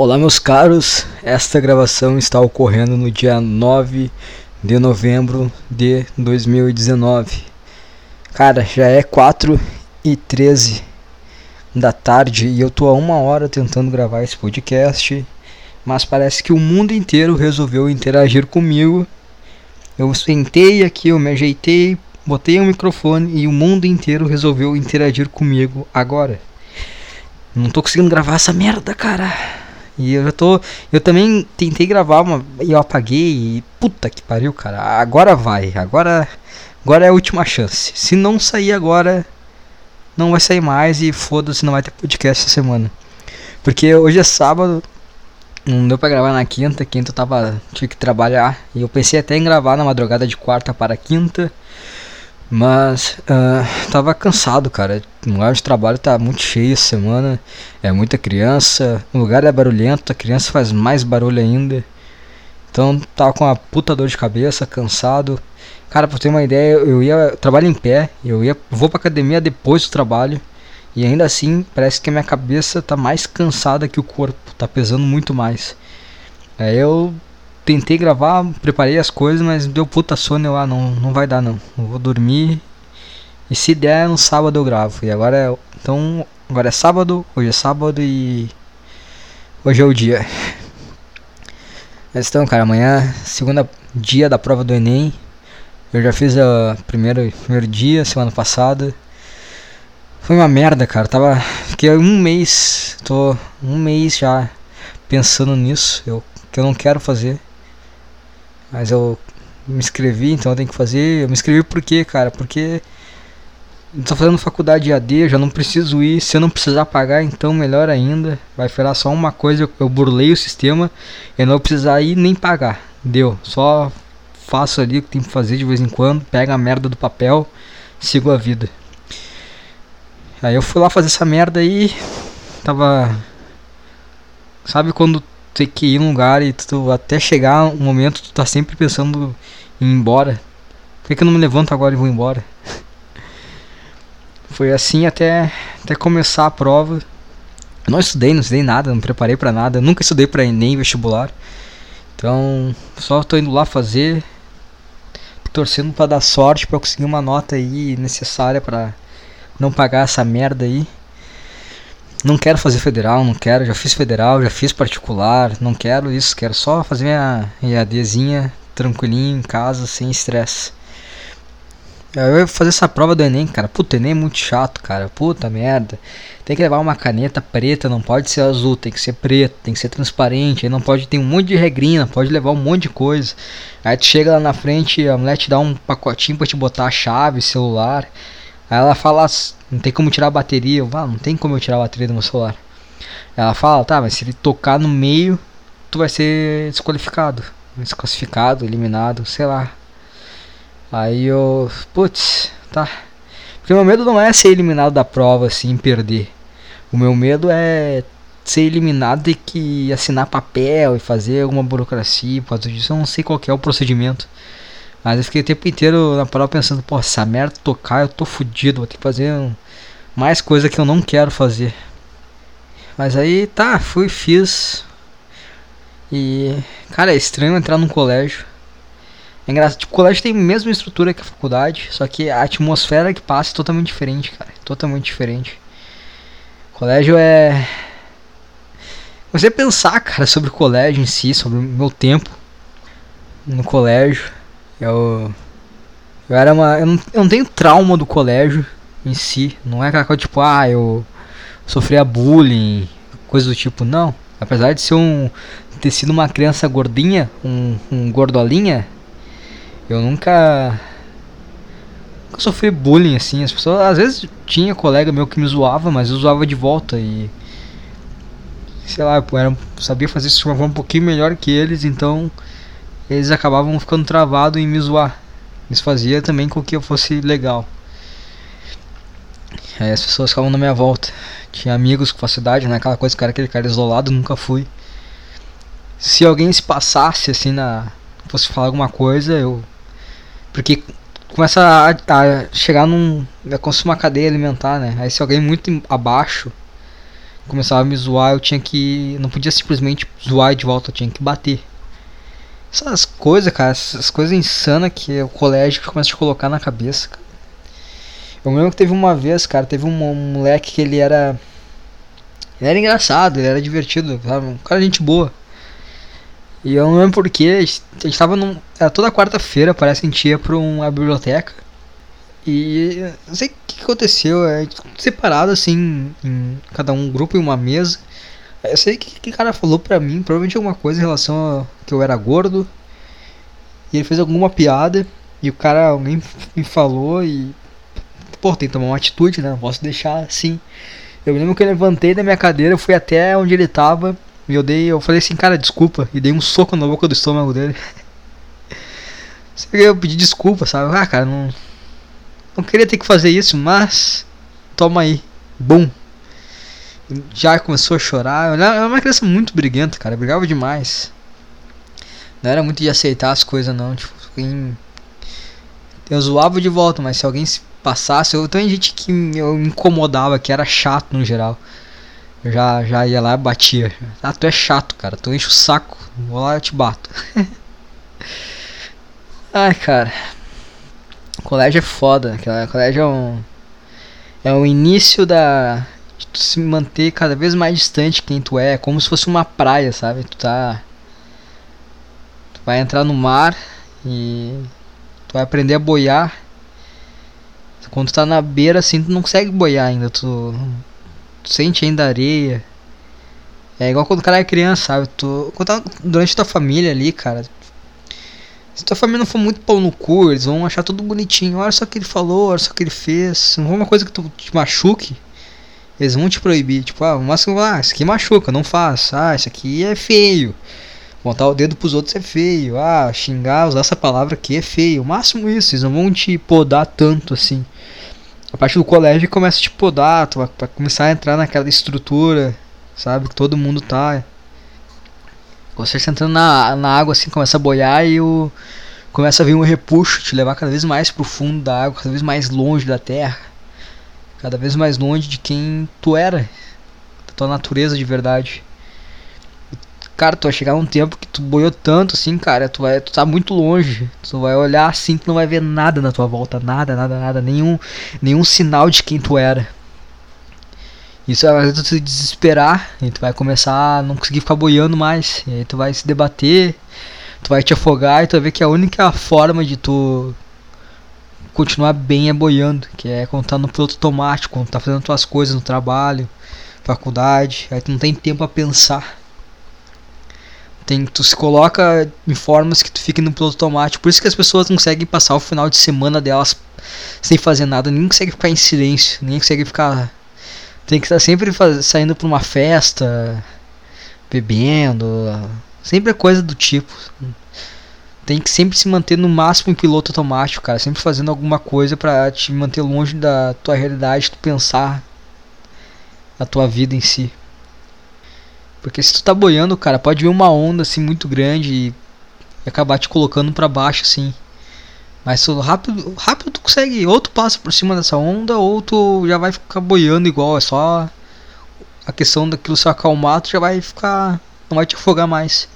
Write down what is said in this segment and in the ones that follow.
Olá, meus caros. Esta gravação está ocorrendo no dia 9 de novembro de 2019. Cara, já é 4 e 13 da tarde e eu tô há uma hora tentando gravar esse podcast, mas parece que o mundo inteiro resolveu interagir comigo. Eu sentei aqui, eu me ajeitei, botei o um microfone e o mundo inteiro resolveu interagir comigo agora. Não tô conseguindo gravar essa merda, cara. E eu já tô. Eu também tentei gravar uma. E eu apaguei. E puta que pariu, cara. Agora vai. Agora. Agora é a última chance. Se não sair agora. Não vai sair mais. E foda-se, não vai ter podcast essa semana. Porque hoje é sábado. Não deu pra gravar na quinta. Quinta eu tava. Tive que trabalhar. E eu pensei até em gravar na madrugada de quarta para quinta. Mas uh, tava cansado, cara. O lugar de trabalho tá muito cheio essa semana. É muita criança. O lugar é barulhento, a criança faz mais barulho ainda. Então tava com uma puta dor de cabeça, cansado. Cara, pra ter uma ideia, eu ia. Eu trabalho em pé, eu ia. Vou pra academia depois do trabalho. E ainda assim, parece que a minha cabeça tá mais cansada que o corpo. Tá pesando muito mais. Aí eu tentei gravar, preparei as coisas, mas deu puta sono, eu, ah, não, não vai dar não. Vou dormir. E se der no sábado eu gravo. E agora é, então, agora é sábado, hoje é sábado e hoje é o dia. Mas então, cara, amanhã, segunda dia da prova do ENEM. Eu já fiz o primeiro, primeiro dia, semana passada. Foi uma merda, cara. Tava. Fiquei um mês. Tô um mês já pensando nisso. Eu, que eu não quero fazer. Mas eu me inscrevi, então eu tenho que fazer. Eu me inscrevi por quê, cara? Porque eu tô fazendo faculdade AD, eu já não preciso ir. Se eu não precisar pagar, então melhor ainda. Vai virar só uma coisa, eu, eu burlei o sistema. Eu não vou precisar ir nem pagar. Deu. Só faço ali o que tem que fazer de vez em quando. Pega a merda do papel, sigo a vida. Aí eu fui lá fazer essa merda aí. Tava. Sabe quando ter que ir num lugar e tu até chegar um momento tu tá sempre pensando em ir embora. Por que, que eu não me levanto agora e vou embora? Foi assim até, até começar a prova. Eu não estudei, não estudei nada, não preparei para nada. Nunca estudei para nem vestibular. Então, só tô indo lá fazer, torcendo para dar sorte para conseguir uma nota aí necessária para não pagar essa merda aí. Não quero fazer federal, não quero, já fiz federal, já fiz particular, não quero isso, quero só fazer minha EADzinha tranquilinho em casa, sem estresse. Eu ia fazer essa prova do Enem, cara. Puta, Enem é muito chato, cara. Puta merda. Tem que levar uma caneta preta, não pode ser azul, tem que ser preto, tem que ser transparente. Aí não pode ter um monte de regrinha, pode levar um monte de coisa. Aí tu chega lá na frente, a mulher te dá um pacotinho pra te botar a chave, celular. Aí ela fala, não tem como tirar a bateria. Eu, ah, não tem como eu tirar a bateria do meu celular. Ela fala, tá, mas se ele tocar no meio, tu vai ser desqualificado. Desclassificado, eliminado, sei lá. Aí eu, putz, tá. Porque meu medo não é ser eliminado da prova assim, perder. O meu medo é ser eliminado e que assinar papel e fazer alguma burocracia por causa disso. Eu não sei qual é o procedimento. Mas eu fiquei o tempo inteiro na prova pensando, pô, essa merda tocar, eu tô fudido, vou ter que fazer um, mais coisa que eu não quero fazer. Mas aí tá, fui, fiz. E, cara, é estranho entrar num colégio. É engraçado, tipo, o colégio tem a mesma estrutura que a faculdade, só que a atmosfera que passa é totalmente diferente, cara. Totalmente diferente. O colégio é. Você pensar, cara, sobre o colégio em si, sobre o meu tempo no colégio. Eu. Eu era uma. Eu não, eu não tenho trauma do colégio em si. Não é aquela coisa tipo, ah, eu sofria bullying, coisa do tipo, não. Apesar de ser um. ter sido uma criança gordinha, um, um gordolinha, eu nunca. Sofri bullying assim. As pessoas. Às vezes tinha colega meu que me zoava, mas eu zoava de volta e. Sei lá, eu era, sabia fazer isso um pouquinho melhor que eles, então eles acabavam ficando travados em me zoar. Isso fazia também com que eu fosse legal. Aí as pessoas ficavam na minha volta. Tinha amigos com facilidade, não é aquela coisa, cara, aquele cara isolado, nunca fui. Se alguém se passasse assim na. fosse falar alguma coisa, eu. Porque começa a, a chegar num. é como se uma cadeia alimentar, né? Aí se alguém muito abaixo começava a me zoar, eu tinha que. Não podia simplesmente zoar de volta, eu tinha que bater. Essas coisas, cara, essas coisas insanas que o colégio começa a te colocar na cabeça, cara. Eu lembro que teve uma vez, cara, teve um, moleque que ele era. Ele era engraçado, ele era divertido, sabe? Um cara de gente boa. E eu não lembro porquê, a gente tava num. Era toda quarta-feira, parece que a gente ia pra uma biblioteca. E não sei o que aconteceu, é separado assim, em cada um grupo em uma mesa. Eu sei que que cara falou pra mim, provavelmente alguma coisa em relação a que eu era gordo. E ele fez alguma piada. E o cara, alguém me falou e. Pô, tem que tomar uma atitude, né? Não posso deixar assim. Eu lembro que eu levantei da minha cadeira, fui até onde ele tava. E eu dei, eu falei assim, cara, desculpa. E dei um soco na boca do estômago dele. eu pedi desculpa, sabe? Ah, cara, não. Não queria ter que fazer isso, mas. Toma aí. Bum. Já começou a chorar. Eu era uma criança muito briguenta, cara. Brigava demais. Não era muito de aceitar as coisas, não. Tipo, quem... eu zoava de volta, mas se alguém se passasse. Eu tenho gente que me incomodava, que era chato no geral. Eu já, já ia lá e batia. Ah, tu é chato, cara. Tu enche o saco. Vou lá e te bato. Ai, cara. Colégio é foda. Colégio é um. É o início da. Tu se manter cada vez mais distante quem tu é. Como se fosse uma praia, sabe? Tu tá. Tu vai entrar no mar e. Tu vai aprender a boiar. Quando tu tá na beira assim, tu não consegue boiar ainda. Tu tu sente ainda areia. É igual quando o cara é criança, sabe? Tu, quando tá durante tua família ali, cara. Se tua família não for muito pão no cu, eles vão achar tudo bonitinho. Olha só o que ele falou, olha só o que ele fez. Não for uma coisa que tu te machuque, eles vão te proibir. Tipo, ah, mas ah, isso aqui machuca, não faça. Ah, isso aqui é feio. Montar o dedo pros outros é feio. Ah, xingar, usar essa palavra aqui é feio. O máximo isso, eles não vão te podar tanto assim a partir do colégio começa a te podar, tu vai começar a entrar naquela estrutura, sabe? Que todo mundo tá. Você tá entrando na, na água assim, começa a boiar e o. Começa a vir um repuxo, te levar cada vez mais pro fundo da água, cada vez mais longe da terra. Cada vez mais longe de quem tu era, da tua natureza de verdade. Cara, tu vai chegar um tempo que tu boiou tanto assim, cara, tu vai, tu tá muito longe. Tu vai olhar assim, tu não vai ver nada na tua volta, nada, nada, nada, nenhum, nenhum sinal de quem tu era. Isso vai fazer tu se desesperar, e tu vai começar a não conseguir ficar boiando mais, e aí tu vai se debater, tu vai te afogar e tu vai ver que a única forma de tu continuar bem é boiando, que é quando tá no piloto automático, quando tá fazendo tuas coisas no trabalho, faculdade, aí tu não tem tempo a pensar. Tem, tu se coloca em formas que tu fica no piloto automático. Por isso que as pessoas não conseguem passar o final de semana delas sem fazer nada. Nem consegue ficar em silêncio. Nem consegue ficar. Tem que estar sempre faz, saindo pra uma festa, bebendo. Sempre é coisa do tipo. Tem que sempre se manter no máximo em piloto automático, cara. Sempre fazendo alguma coisa pra te manter longe da tua realidade, tu pensar a tua vida em si. Porque se tu tá boiando, cara, pode vir uma onda assim muito grande e acabar te colocando para baixo assim. Mas rápido, rápido tu consegue, ou tu passa por cima dessa onda, ou tu já vai ficar boiando igual, é só a questão daquilo se acalmar, tu já vai ficar, não vai te afogar mais.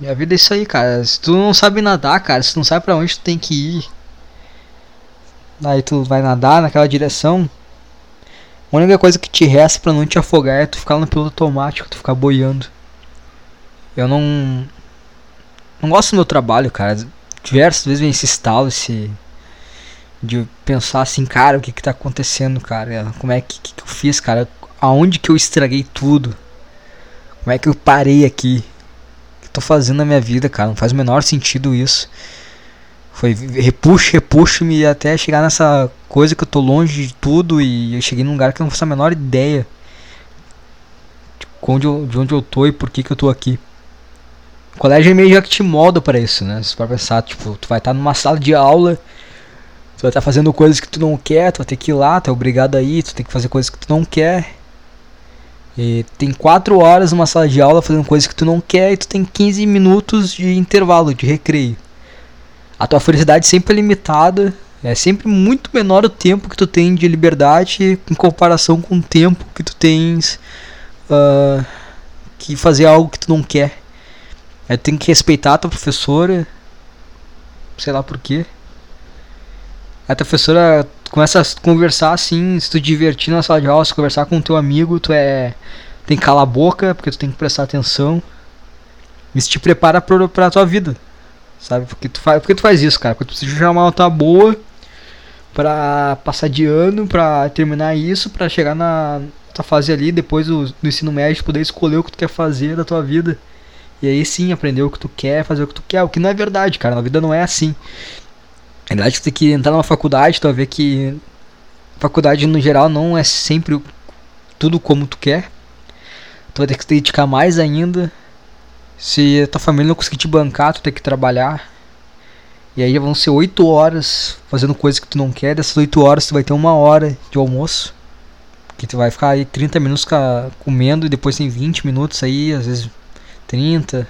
E a vida é isso aí, cara. Se tu não sabe nadar, cara, se tu não sabe para onde tu tem que ir, aí tu vai nadar naquela direção, a única coisa que te resta para não te afogar é tu ficar no piloto automático, tu ficar boiando. Eu não. Não gosto do meu trabalho, cara. Diversas vezes vem esse estalo, esse. De pensar assim, cara, o que que tá acontecendo, cara? Como é que, que, que eu fiz, cara? Aonde que eu estraguei tudo? Como é que eu parei aqui? Tô fazendo na minha vida, cara? Não faz o menor sentido isso. Foi repuxo, repuxo-me até chegar nessa coisa que eu tô longe de tudo e eu cheguei num lugar que eu não faço a menor ideia de onde eu, de onde eu tô e por que, que eu tô aqui. O colégio é meio já que te molda para isso, né? Se for pensar, tipo, tu vai estar tá numa sala de aula, tu vai estar tá fazendo coisas que tu não quer, tu vai ter que ir lá, tu é obrigado a ir, tu tem que fazer coisas que tu não quer. E tem 4 horas numa sala de aula fazendo coisas que tu não quer e tu tem 15 minutos de intervalo, de recreio a tua felicidade sempre é limitada É sempre muito menor o tempo que tu tem de liberdade em comparação com o tempo que tu tens uh, que fazer algo que tu não quer. É, tem que respeitar a tua professora, sei lá por quê. A tua professora começa a conversar assim, se tu divertir na sala de aula, se conversar com o teu amigo, tu é tem que calar a boca, porque tu tem que prestar atenção. Isso te prepara pra, pra tua vida. Sabe? Porque tu faz, porque tu faz isso, cara? Porque tu precisa chamar uma nota boa pra passar de ano, pra terminar isso, pra chegar na tua fase ali, depois do, do ensino médio, poder escolher o que tu quer fazer da tua vida. E aí sim aprender o que tu quer, fazer o que tu quer. O que não é verdade, cara. Na vida não é assim. Na verdade, tu tem que entrar numa faculdade, tu vai ver que faculdade no geral não é sempre tudo como tu quer. Tu vai ter que se dedicar mais ainda. Se a tua família não conseguir te bancar, tu tem que trabalhar. E aí vão ser 8 horas fazendo coisas que tu não quer. Dessas 8 horas tu vai ter uma hora de almoço. Que tu vai ficar aí 30 minutos comendo e depois tem 20 minutos aí, às vezes 30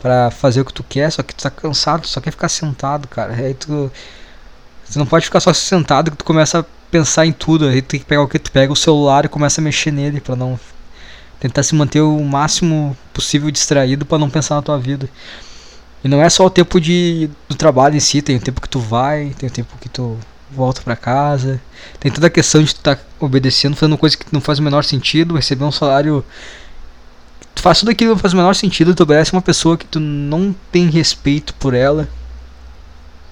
para fazer o que tu quer, só que tu tá cansado, só quer ficar sentado, cara. Aí tu você não pode ficar só sentado que tu começa a pensar em tudo, aí tu tem que pegar o que tu pega o celular e começa a mexer nele para não tentar se manter o máximo possível distraído para não pensar na tua vida. E não é só o tempo de, do trabalho em si, tem o tempo que tu vai, tem o tempo que tu volta para casa, tem toda a questão de tu estar tá obedecendo, fazendo coisa que não faz o menor sentido, receber um salário. Tu faz tudo aquilo faz o menor sentido, tu obedece uma pessoa que tu não tem respeito por ela.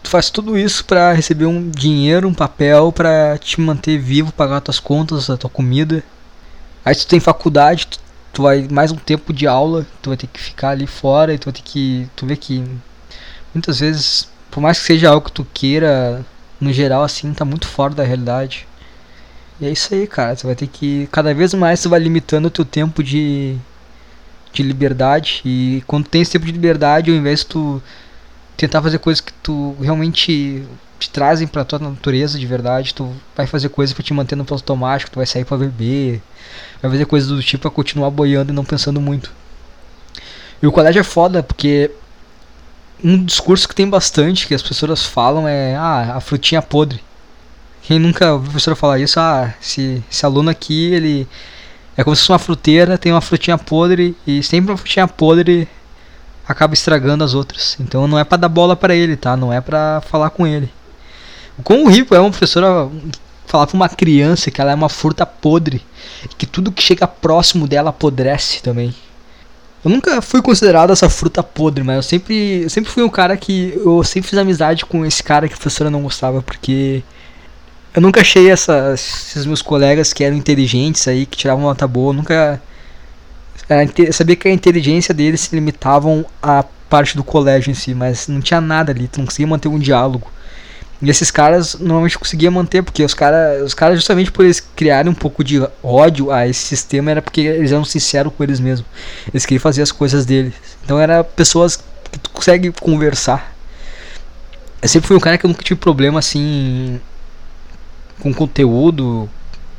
Tu faz tudo isso para receber um dinheiro, um papel para te manter vivo, pagar tuas contas, a tua comida. Aí tu tem faculdade, tu tu vai mais um tempo de aula, tu vai ter que ficar ali fora e tu vai ter que. Tu vê que muitas vezes, por mais que seja algo que tu queira, no geral assim, tá muito fora da realidade. E é isso aí, cara. Tu vai ter que. Cada vez mais tu vai limitando o teu tempo de. De liberdade. E quando tem esse tempo de liberdade, ao invés de tu tentar fazer coisas que tu realmente te trazem pra tua natureza de verdade, tu vai fazer coisas para te manter no piloto automático, tu vai sair para beber, vai fazer coisas do tipo pra continuar boiando e não pensando muito. E o colégio é foda porque um discurso que tem bastante, que as pessoas falam é ah, a frutinha podre. Quem nunca ouviu a professora falar isso, ah, esse, esse aluno aqui, ele é como se fosse uma fruteira, tem uma frutinha podre e sempre uma frutinha podre acaba estragando as outras. Então não é para dar bola para ele, tá? Não é para falar com ele. O quão rico é uma professora falar pra uma criança que ela é uma fruta podre, que tudo que chega próximo dela apodrece também. Eu nunca fui considerado essa fruta podre, mas eu sempre, eu sempre fui um cara que eu sempre fiz amizade com esse cara que a professora não gostava, porque eu nunca achei essa, esses meus colegas que eram inteligentes aí, que tiravam nota boa, nunca eu sabia que a inteligência deles se limitavam à parte do colégio em si, mas não tinha nada ali, tu não conseguia manter um diálogo. E esses caras normalmente conseguiam manter, porque os caras, os caras justamente por eles criarem um pouco de ódio a esse sistema, era porque eles eram sinceros com eles mesmos. Eles queriam fazer as coisas deles. Então era pessoas que tu consegue conversar. Eu sempre fui um cara que eu nunca tive problema assim com conteúdo,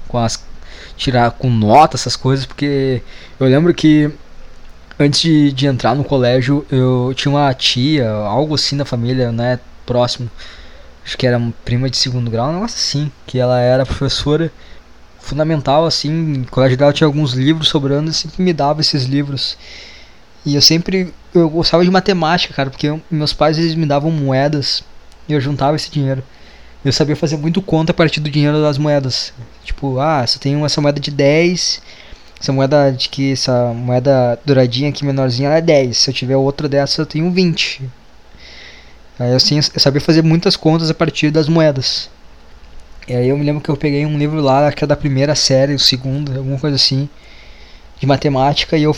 com as tirar com nota essas coisas, porque eu lembro que antes de, de entrar no colégio eu tinha uma tia, algo assim na família, né, próximo acho que era prima de segundo grau, um negócio assim, que ela era professora fundamental, assim, no colégio dela tinha alguns livros sobrando e sempre me dava esses livros. E eu sempre, eu gostava de matemática, cara, porque eu, meus pais eles me davam moedas e eu juntava esse dinheiro. Eu sabia fazer muito conta a partir do dinheiro das moedas. Tipo, ah, se eu tenho essa moeda de 10, essa moeda de que essa moeda douradinha aqui menorzinha ela é 10. Se eu tiver outra dessa eu tenho 20. Aí assim, eu sabia fazer muitas contas a partir das moedas. E aí eu me lembro que eu peguei um livro lá, que é da primeira série, o segundo, alguma coisa assim, de matemática, e eu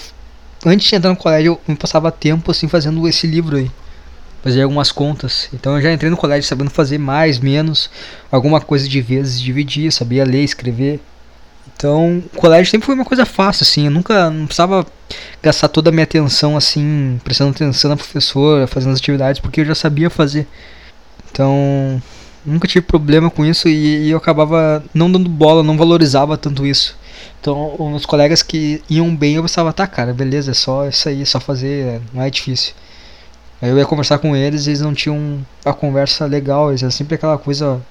antes de entrar no colégio, eu me passava tempo assim fazendo esse livro aí. Fazia algumas contas. Então eu já entrei no colégio sabendo fazer mais, menos, alguma coisa de vezes, dividir, sabia ler, escrever. Então, o colégio sempre foi uma coisa fácil, assim. Eu nunca não precisava gastar toda a minha atenção, assim, prestando atenção na professora, fazendo as atividades, porque eu já sabia fazer. Então, nunca tive problema com isso e, e eu acabava não dando bola, não valorizava tanto isso. Então, os colegas que iam bem, eu pensava, tá, cara, beleza, é só isso aí, é só fazer, não é difícil. Aí eu ia conversar com eles e eles não tinham a conversa legal, eles eram sempre aquela coisa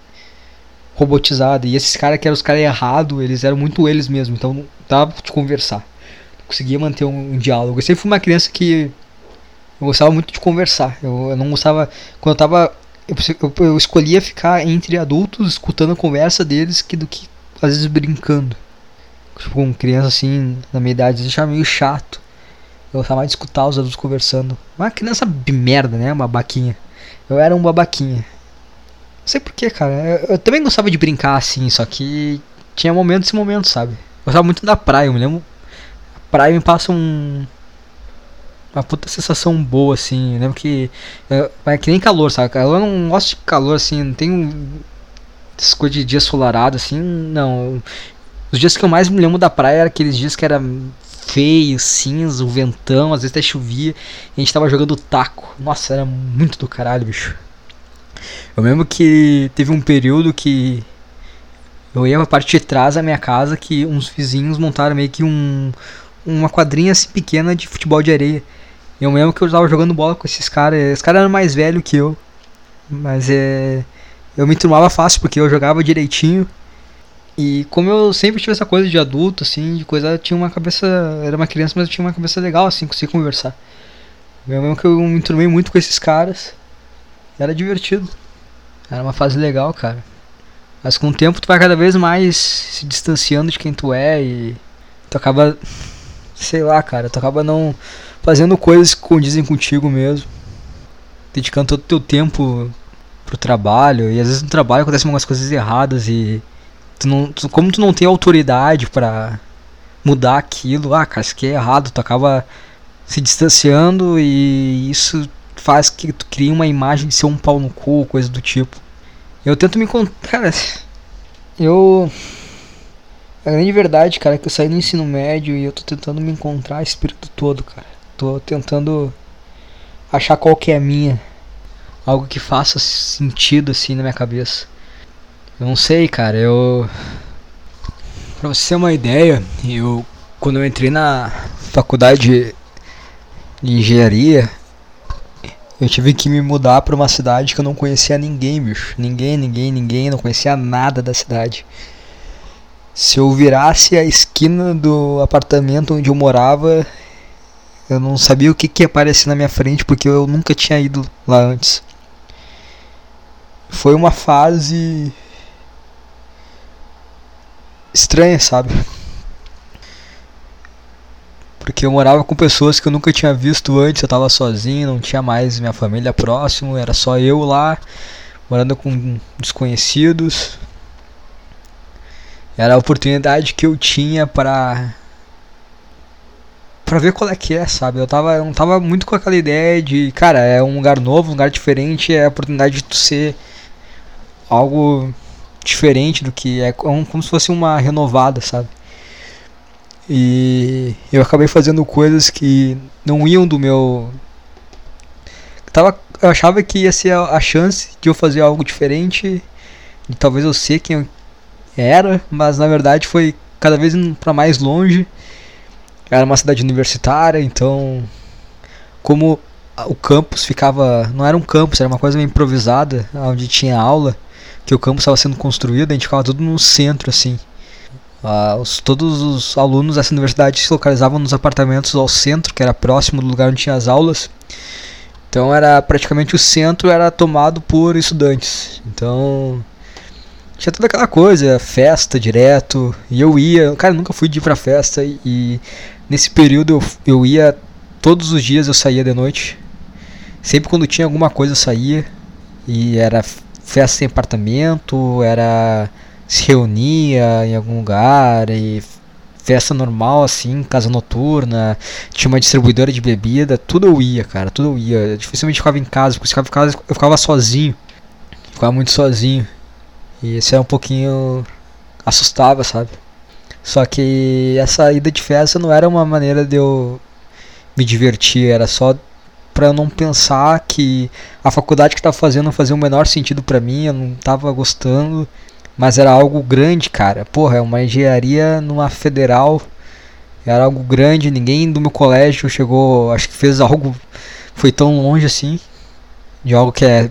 robotizada. E esses caras que eram os caras errados, eles eram muito eles mesmo, então não dava te conversar. Não conseguia manter um, um, diálogo. Eu sempre fui uma criança que eu gostava muito de conversar. Eu, eu não gostava. Quando eu tava. Eu, eu, escolhia ficar entre adultos escutando a conversa deles que do que às vezes brincando. Tipo, com criança assim, na minha idade, achava meio chato. Eu gostava de escutar os adultos conversando. Uma criança de merda, né? Uma babaquinha. Eu era um babaquinha. Não sei porquê, cara. Eu, eu, também gostava de brincar assim, só que tinha momentos e momentos, sabe? Eu gostava muito da praia, eu me lembro. A praia me passa um. Uma puta sensação boa, assim. Eu lembro que. É que nem calor, sabe? Eu não gosto de calor, assim. Não tenho. Essas coisas de dia solarado, assim. Não. Os dias que eu mais me lembro da praia eram aqueles dias que era feio, cinza, o ventão, às vezes até chovia. E a gente tava jogando taco. Nossa, era muito do caralho, bicho. Eu lembro que teve um período que eu ia pra parte de trás da minha casa que uns vizinhos montaram meio que um uma quadrinha assim pequena de futebol de areia. Eu lembro que eu tava jogando bola com esses caras. Esses caras eram mais velhos que eu. Mas é. Eu me turmava fácil porque eu jogava direitinho. E como eu sempre tive essa coisa de adulto, assim, de coisa, tinha uma cabeça. Era uma criança, mas eu tinha uma cabeça legal, assim, conseguia conversar. Eu mesmo que eu me enturmei muito com esses caras. Era divertido. Era uma fase legal, cara. Mas com o tempo tu vai cada vez mais se distanciando de quem tu é e tu acaba. Sei lá, cara, tu acaba não fazendo coisas que condizem contigo mesmo. Dedicando todo o teu tempo pro trabalho. E às vezes no trabalho acontecem algumas coisas erradas e tu não, tu, como tu não tem autoridade para mudar aquilo, ah, cara, isso aqui é errado, tu acaba se distanciando e isso faz que tu crie uma imagem de ser um pau no cu, coisa do tipo. Eu tento me encontrar, cara, eu a grande verdade, cara, é que eu saí do ensino médio e eu tô tentando me encontrar período todo, cara. Tô tentando achar qual que é a minha. Algo que faça sentido assim na minha cabeça. Não sei, cara, eu. Pra você ter uma ideia, eu. Quando eu entrei na faculdade de engenharia, eu tive que me mudar pra uma cidade que eu não conhecia ninguém, bicho. Ninguém, ninguém, ninguém, não conhecia nada da cidade. Se eu virasse a esquina do apartamento onde eu morava, eu não sabia o que, que ia aparecer na minha frente porque eu nunca tinha ido lá antes. Foi uma fase estranha, sabe? Porque eu morava com pessoas que eu nunca tinha visto antes, eu tava sozinho, não tinha mais minha família próximo, era só eu lá, morando com desconhecidos. Era a oportunidade que eu tinha para para ver qual é que é, sabe? Eu tava eu não tava muito com aquela ideia de, cara, é um lugar novo, um lugar diferente, é a oportunidade de tu ser algo diferente do que é como se fosse uma renovada, sabe? E eu acabei fazendo coisas que não iam do meu tava eu achava que ia ser a chance de eu fazer algo diferente, de talvez eu ser quem eu era, mas na verdade foi cada vez para mais longe. Era uma cidade universitária, então como o campus ficava, não era um campus, era uma coisa meio improvisada, onde tinha aula que o campus estava sendo construído, a gente ficava tudo no centro assim. Ah, os, todos os alunos dessa universidade se localizavam nos apartamentos ao centro, que era próximo do lugar onde tinha as aulas. Então era praticamente o centro era tomado por estudantes. Então tinha toda aquela coisa, festa direto. E eu ia, cara, eu nunca fui de ir pra festa e, e nesse período eu, eu ia todos os dias eu saía de noite. Sempre quando tinha alguma coisa eu saía e era festa em apartamento, era se reunia em algum lugar e festa normal assim, casa noturna, tinha uma distribuidora de bebida, tudo eu ia, cara, tudo eu ia. Eu dificilmente ficava em casa, porque eu ficava, eu ficava sozinho. Ficava muito sozinho. E isso é um pouquinho assustava, sabe? Só que essa ida de festa não era uma maneira de eu me divertir, era só para eu não pensar que a faculdade que estava fazendo não fazia o menor sentido para mim, eu não estava gostando, mas era algo grande, cara. Porra, é uma engenharia numa federal, era algo grande, ninguém do meu colégio chegou, acho que fez algo foi tão longe assim de algo que é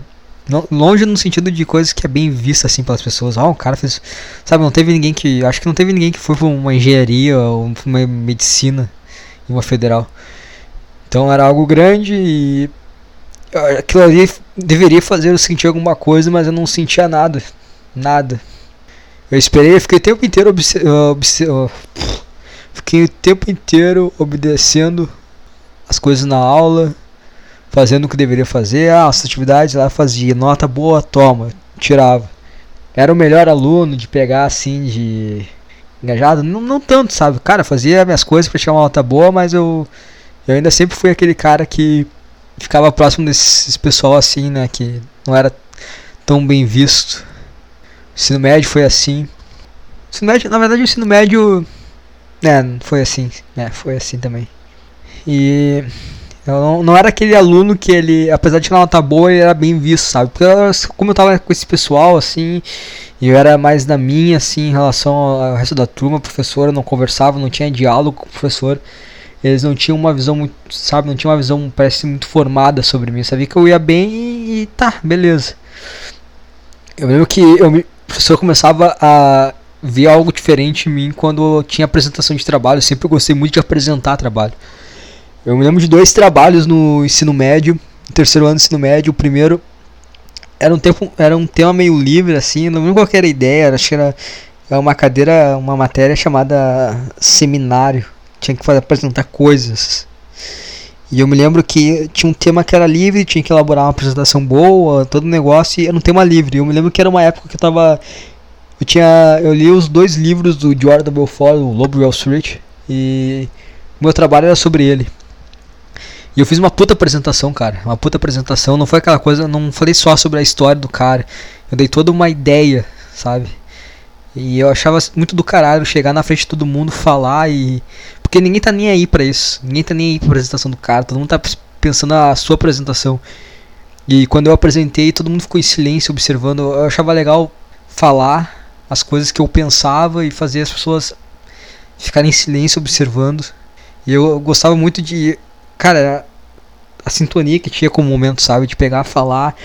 longe no sentido de coisas que é bem vista assim pelas pessoas. Ah, o cara fez, sabe, não teve ninguém que, acho que não teve ninguém que foi para uma engenharia ou uma medicina em uma federal. Então era algo grande e aquilo ali deveria fazer eu sentir alguma coisa, mas eu não sentia nada, nada. Eu esperei, eu fiquei o tempo inteiro obse obse fiquei o tempo inteiro obedecendo as coisas na aula, fazendo o que deveria fazer. Ah, as atividades lá fazia, nota boa, toma, tirava. Era o melhor aluno de pegar assim, de engajado, não, não tanto, sabe? Cara, fazia minhas coisas para tirar uma nota boa, mas eu, eu ainda sempre fui aquele cara que ficava próximo desses pessoal assim, né? Que não era tão bem visto. O ensino médio foi assim. O ensino médio, na verdade, o ensino médio. É, foi assim. É, foi assim também. E eu não, não era aquele aluno que ele, apesar de ter uma nota boa, ele era bem visto, sabe? Porque eu, como eu tava com esse pessoal, assim, e eu era mais na minha, assim, em relação ao resto da turma, professora não conversava, não tinha diálogo com o professor. Eles não tinham uma visão muito, sabe, não tinham uma visão, parece, muito formada sobre mim. Sabia que eu ia bem e, tá, beleza. Eu lembro que eu, o professor começava a ver algo diferente em mim quando tinha apresentação de trabalho. Eu sempre gostei muito de apresentar trabalho. Eu me lembro de dois trabalhos no ensino médio, no terceiro ano do ensino médio. O primeiro era um, tempo, era um tema meio livre, assim, não lembro qual era a ideia, acho que era uma cadeira, uma matéria chamada seminário. Tinha que fazer, apresentar coisas. E eu me lembro que tinha um tema que era livre, tinha que elaborar uma apresentação boa, todo o negócio, e era um tema livre. Eu me lembro que era uma época que eu tava. Eu tinha. Eu li os dois livros do Jordan Belfort, o Lobo Wall Street, e meu trabalho era sobre ele. E eu fiz uma puta apresentação, cara. Uma puta apresentação. Não foi aquela coisa. Não falei só sobre a história do cara. Eu dei toda uma ideia, sabe? E eu achava muito do caralho chegar na frente de todo mundo, falar e. Porque ninguém tá nem aí pra isso. Ninguém tá nem aí pra apresentação do cara. Todo mundo tá pensando na sua apresentação. E quando eu apresentei, todo mundo ficou em silêncio observando. Eu achava legal falar as coisas que eu pensava e fazer as pessoas ficarem em silêncio observando. E eu gostava muito de cara, a sintonia que tinha com o momento, sabe? De pegar, falar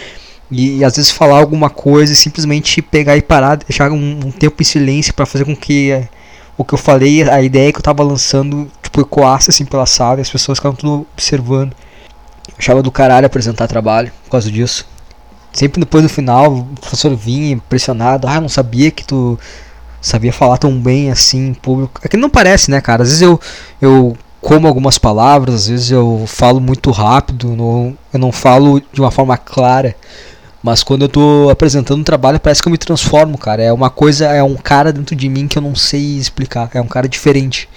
e, e às vezes falar alguma coisa e simplesmente pegar e parar, deixar um, um tempo em silêncio para fazer com que o que eu falei, a ideia que eu tava lançando, tipo, ecoasse assim pela sala e as pessoas ficavam tudo observando. Eu achava do caralho apresentar trabalho por causa disso. Sempre depois no final, o professor vinha impressionado. Ah, não sabia que tu sabia falar tão bem assim em público. É que não parece, né, cara? Às vezes eu, eu como algumas palavras, às vezes eu falo muito rápido, não, eu não falo de uma forma clara. Mas quando eu estou apresentando um trabalho, parece que eu me transformo, cara. É uma coisa, é um cara dentro de mim que eu não sei explicar. É um cara diferente.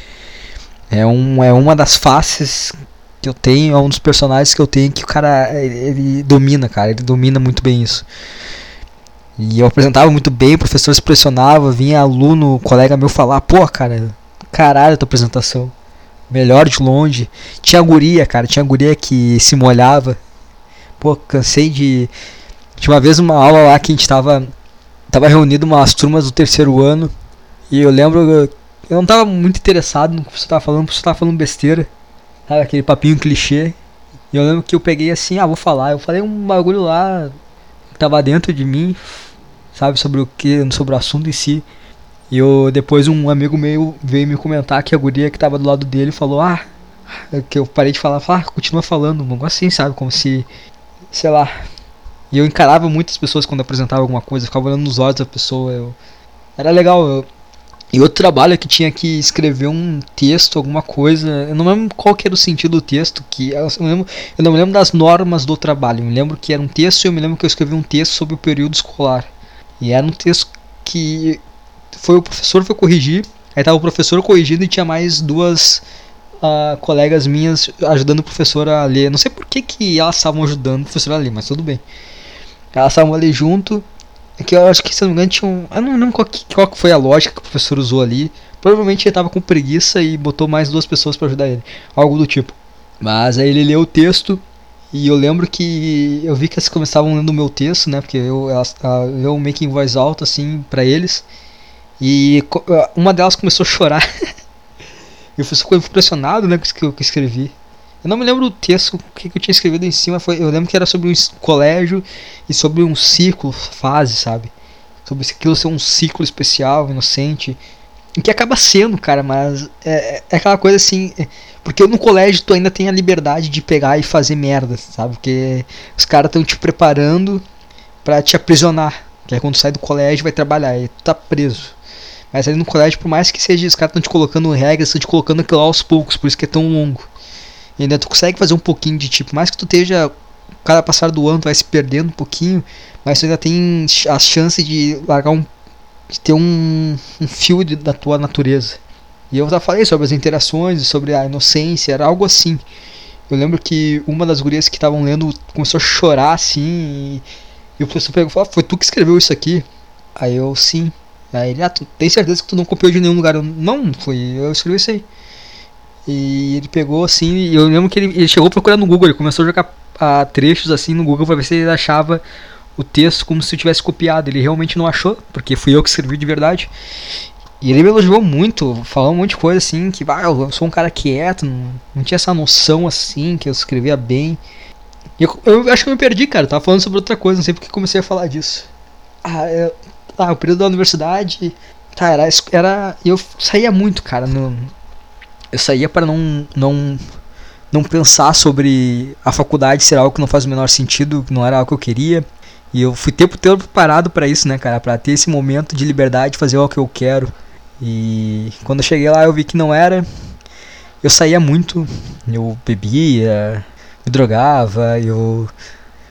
É, um, é uma das faces que eu tenho, é um dos personagens que eu tenho que o cara ele domina, cara. Ele domina muito bem isso. E eu apresentava muito bem, o professor se pressionava, vinha aluno, colega meu falar, pô, cara, caralho a tua apresentação melhor de longe. Tinha guria, cara, tinha guria que se molhava. Pô, cansei de. Tinha uma vez uma aula lá que a gente tava. Tava reunido umas turmas do terceiro ano. E eu lembro. Eu não tava muito interessado no que você tava falando, porque você tava falando besteira. Sabe, aquele papinho clichê. E eu lembro que eu peguei assim, ah, vou falar. Eu falei um bagulho lá que tava dentro de mim, sabe, sobre o que, sobre o assunto em si. E eu, depois um amigo meu veio me comentar que a guria que tava do lado dele falou, ah, que eu parei de falar, ah, continua falando, um assim, sabe? Como se, sei lá. E eu encarava muitas pessoas quando apresentava alguma coisa, ficava olhando nos olhos da pessoa. Eu... Era legal. Eu... E outro trabalho é que tinha que escrever um texto, alguma coisa. Eu não lembro qual que era o sentido do texto. Que eu, não lembro, eu não me lembro das normas do trabalho. Eu me lembro que era um texto e eu me lembro que eu escrevi um texto sobre o período escolar. E era um texto que foi o professor foi corrigir, aí tava o professor corrigindo e tinha mais duas uh, colegas minhas ajudando o professor a ler. Não sei por que, que elas estavam ajudando o professor a ler, mas tudo bem. Elas estavam ali junto. É que eu acho que se não me engano tinha um. Eu não lembro qual, que, qual foi a lógica que o professor usou ali. Provavelmente ele tava com preguiça e botou mais duas pessoas para ajudar ele. Algo do tipo. Mas aí ele leu o texto e eu lembro que eu vi que elas começavam lendo o meu texto, né? Porque eu, elas, eu meio que em voz alta assim para eles. E uma delas começou a chorar. e professor ficou impressionado né, com o que eu escrevi. Eu não me lembro do texto o que, eu tinha escrevido em cima. Foi, eu lembro que era sobre um colégio e sobre um ciclo, fase, sabe? Sobre aquilo ser um ciclo especial, inocente. O que acaba sendo, cara, mas é, é aquela coisa assim. É, porque no colégio tu ainda tem a liberdade de pegar e fazer merda, sabe? Porque os caras estão te preparando para te aprisionar. Que é quando tu sai do colégio vai trabalhar e tu tá preso. Mas ali no colégio, por mais que seja, os caras estão te colocando regras, estão te colocando aquilo aos poucos, por isso que é tão longo. E ainda tu consegue fazer um pouquinho de tipo, mais que tu esteja. Cada passar do ano tu vai se perdendo um pouquinho, mas tu ainda tem a chance de largar um. de ter um, um fio de, da tua natureza. E eu já falei sobre as interações, sobre a inocência, era algo assim. Eu lembro que uma das gurias que estavam lendo começou a chorar assim. E, e o professor pegou e falou: ah, Foi tu que escreveu isso aqui? Aí eu, sim. Aí ele: Ah, tu tem certeza que tu não copiou de nenhum lugar? Eu, não, foi eu escrevi isso aí. E ele pegou assim, e eu lembro que ele, ele chegou procurando no Google, ele começou a jogar a, trechos assim no Google para ver se ele achava o texto como se eu tivesse copiado. Ele realmente não achou, porque fui eu que escrevi de verdade. E ele me elogiou muito, falou um monte de coisa assim, que ah, eu sou um cara quieto, não, não tinha essa noção assim, que eu escrevia bem. E eu, eu acho que eu me perdi, cara, tava falando sobre outra coisa, não sei porque comecei a falar disso. Ah, eu, ah o período da universidade, tá, era, era eu saía muito, cara, no, eu saía para não, não, não pensar sobre a faculdade ser algo que não faz o menor sentido, que não era algo que eu queria. E eu fui tempo todo preparado para isso, né, cara? Para ter esse momento de liberdade, fazer o que eu quero. E quando eu cheguei lá, eu vi que não era. Eu saía muito, eu bebia, me drogava, eu.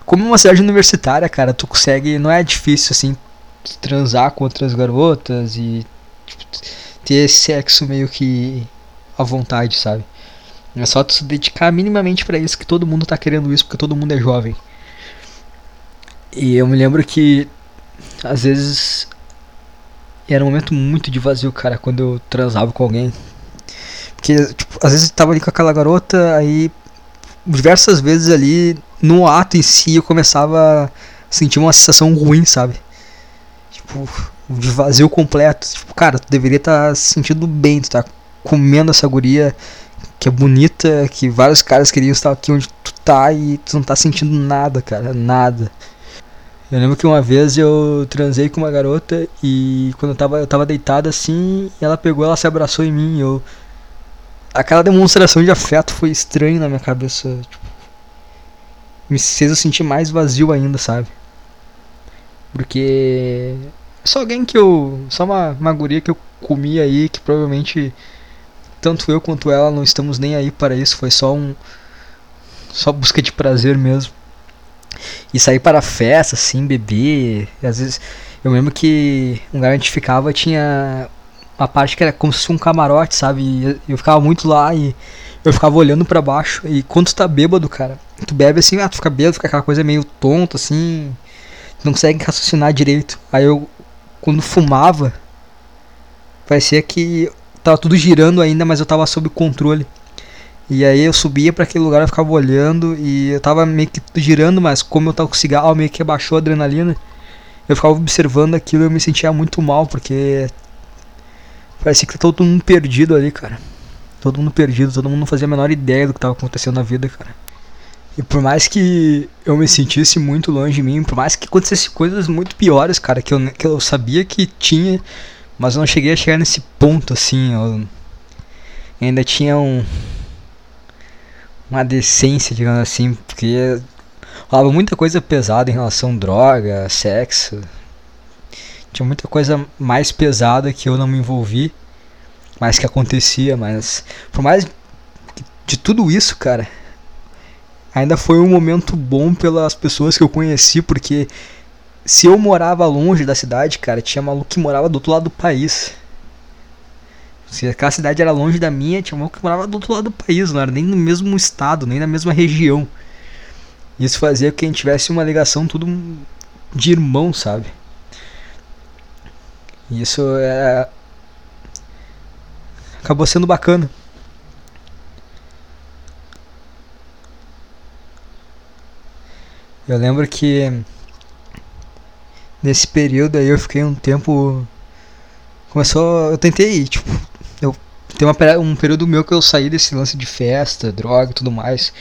Como uma cidade universitária, cara, tu consegue. Não é difícil, assim, transar com outras garotas e tipo, ter sexo meio que à vontade, sabe? É só tu se dedicar minimamente para isso, que todo mundo tá querendo isso, porque todo mundo é jovem. E eu me lembro que às vezes era um momento muito de vazio, cara, quando eu transava com alguém. Porque, tipo, às vezes eu tava ali com aquela garota, aí diversas vezes ali, no ato em si, eu começava a sentir uma sensação ruim, sabe? Tipo, de vazio completo. Tipo, cara, tu deveria estar tá se sentindo bem, tu tá comendo essa guria que é bonita, que vários caras queriam estar aqui onde tu tá e tu não tá sentindo nada, cara, nada. Eu lembro que uma vez eu transei com uma garota e quando eu tava, eu tava deitado assim, ela pegou, ela se abraçou em mim, eu aquela demonstração de afeto foi estranho na minha cabeça, tipo, me fez eu sentir mais vazio ainda, sabe? Porque só alguém que eu, só uma, uma guria que eu comi aí que provavelmente tanto eu quanto ela não estamos nem aí para isso, foi só um só busca de prazer mesmo. E sair para festa, assim, beber, às vezes eu lembro que um lugar onde ficava tinha uma parte que era como se fosse um camarote, sabe? E eu ficava muito lá e eu ficava olhando para baixo. E quando tu tá bêbado, cara, tu bebe assim, ah, tu fica bêbado, fica aquela coisa meio tonta assim, não consegue raciocinar direito. Aí eu, quando fumava, parecia que tava tudo girando ainda, mas eu tava sob controle. E aí eu subia para aquele lugar, eu ficava olhando e eu tava meio que girando, mas como eu tava com cigarro, meio que abaixou a adrenalina. Eu ficava observando aquilo e eu me sentia muito mal, porque parecia que tá todo mundo perdido ali, cara. Todo mundo perdido, todo mundo não fazia a menor ideia do que tava acontecendo na vida, cara. E por mais que eu me sentisse muito longe de mim, por mais que acontecesse coisas muito piores, cara, que eu, que eu sabia que tinha, mas eu não cheguei a chegar nesse ponto assim. Eu ainda tinha um. Uma decência, digamos assim, porque falava muita coisa pesada em relação a droga, sexo. Tinha muita coisa mais pesada que eu não me envolvi, mas que acontecia. Mas por mais de tudo isso, cara, ainda foi um momento bom pelas pessoas que eu conheci, porque se eu morava longe da cidade, cara, tinha maluco que morava do outro lado do país. Se aquela cidade era longe da minha, tinha maluco que morava do outro lado do país, não era nem no mesmo estado, nem na mesma região. Isso fazia que a gente tivesse uma ligação tudo de irmão, sabe? Isso é. Acabou sendo bacana. Eu lembro que nesse período aí eu fiquei um tempo. Começou. Eu tentei, tipo, eu tem uma, um período meu que eu saí desse lance de festa, droga e tudo mais.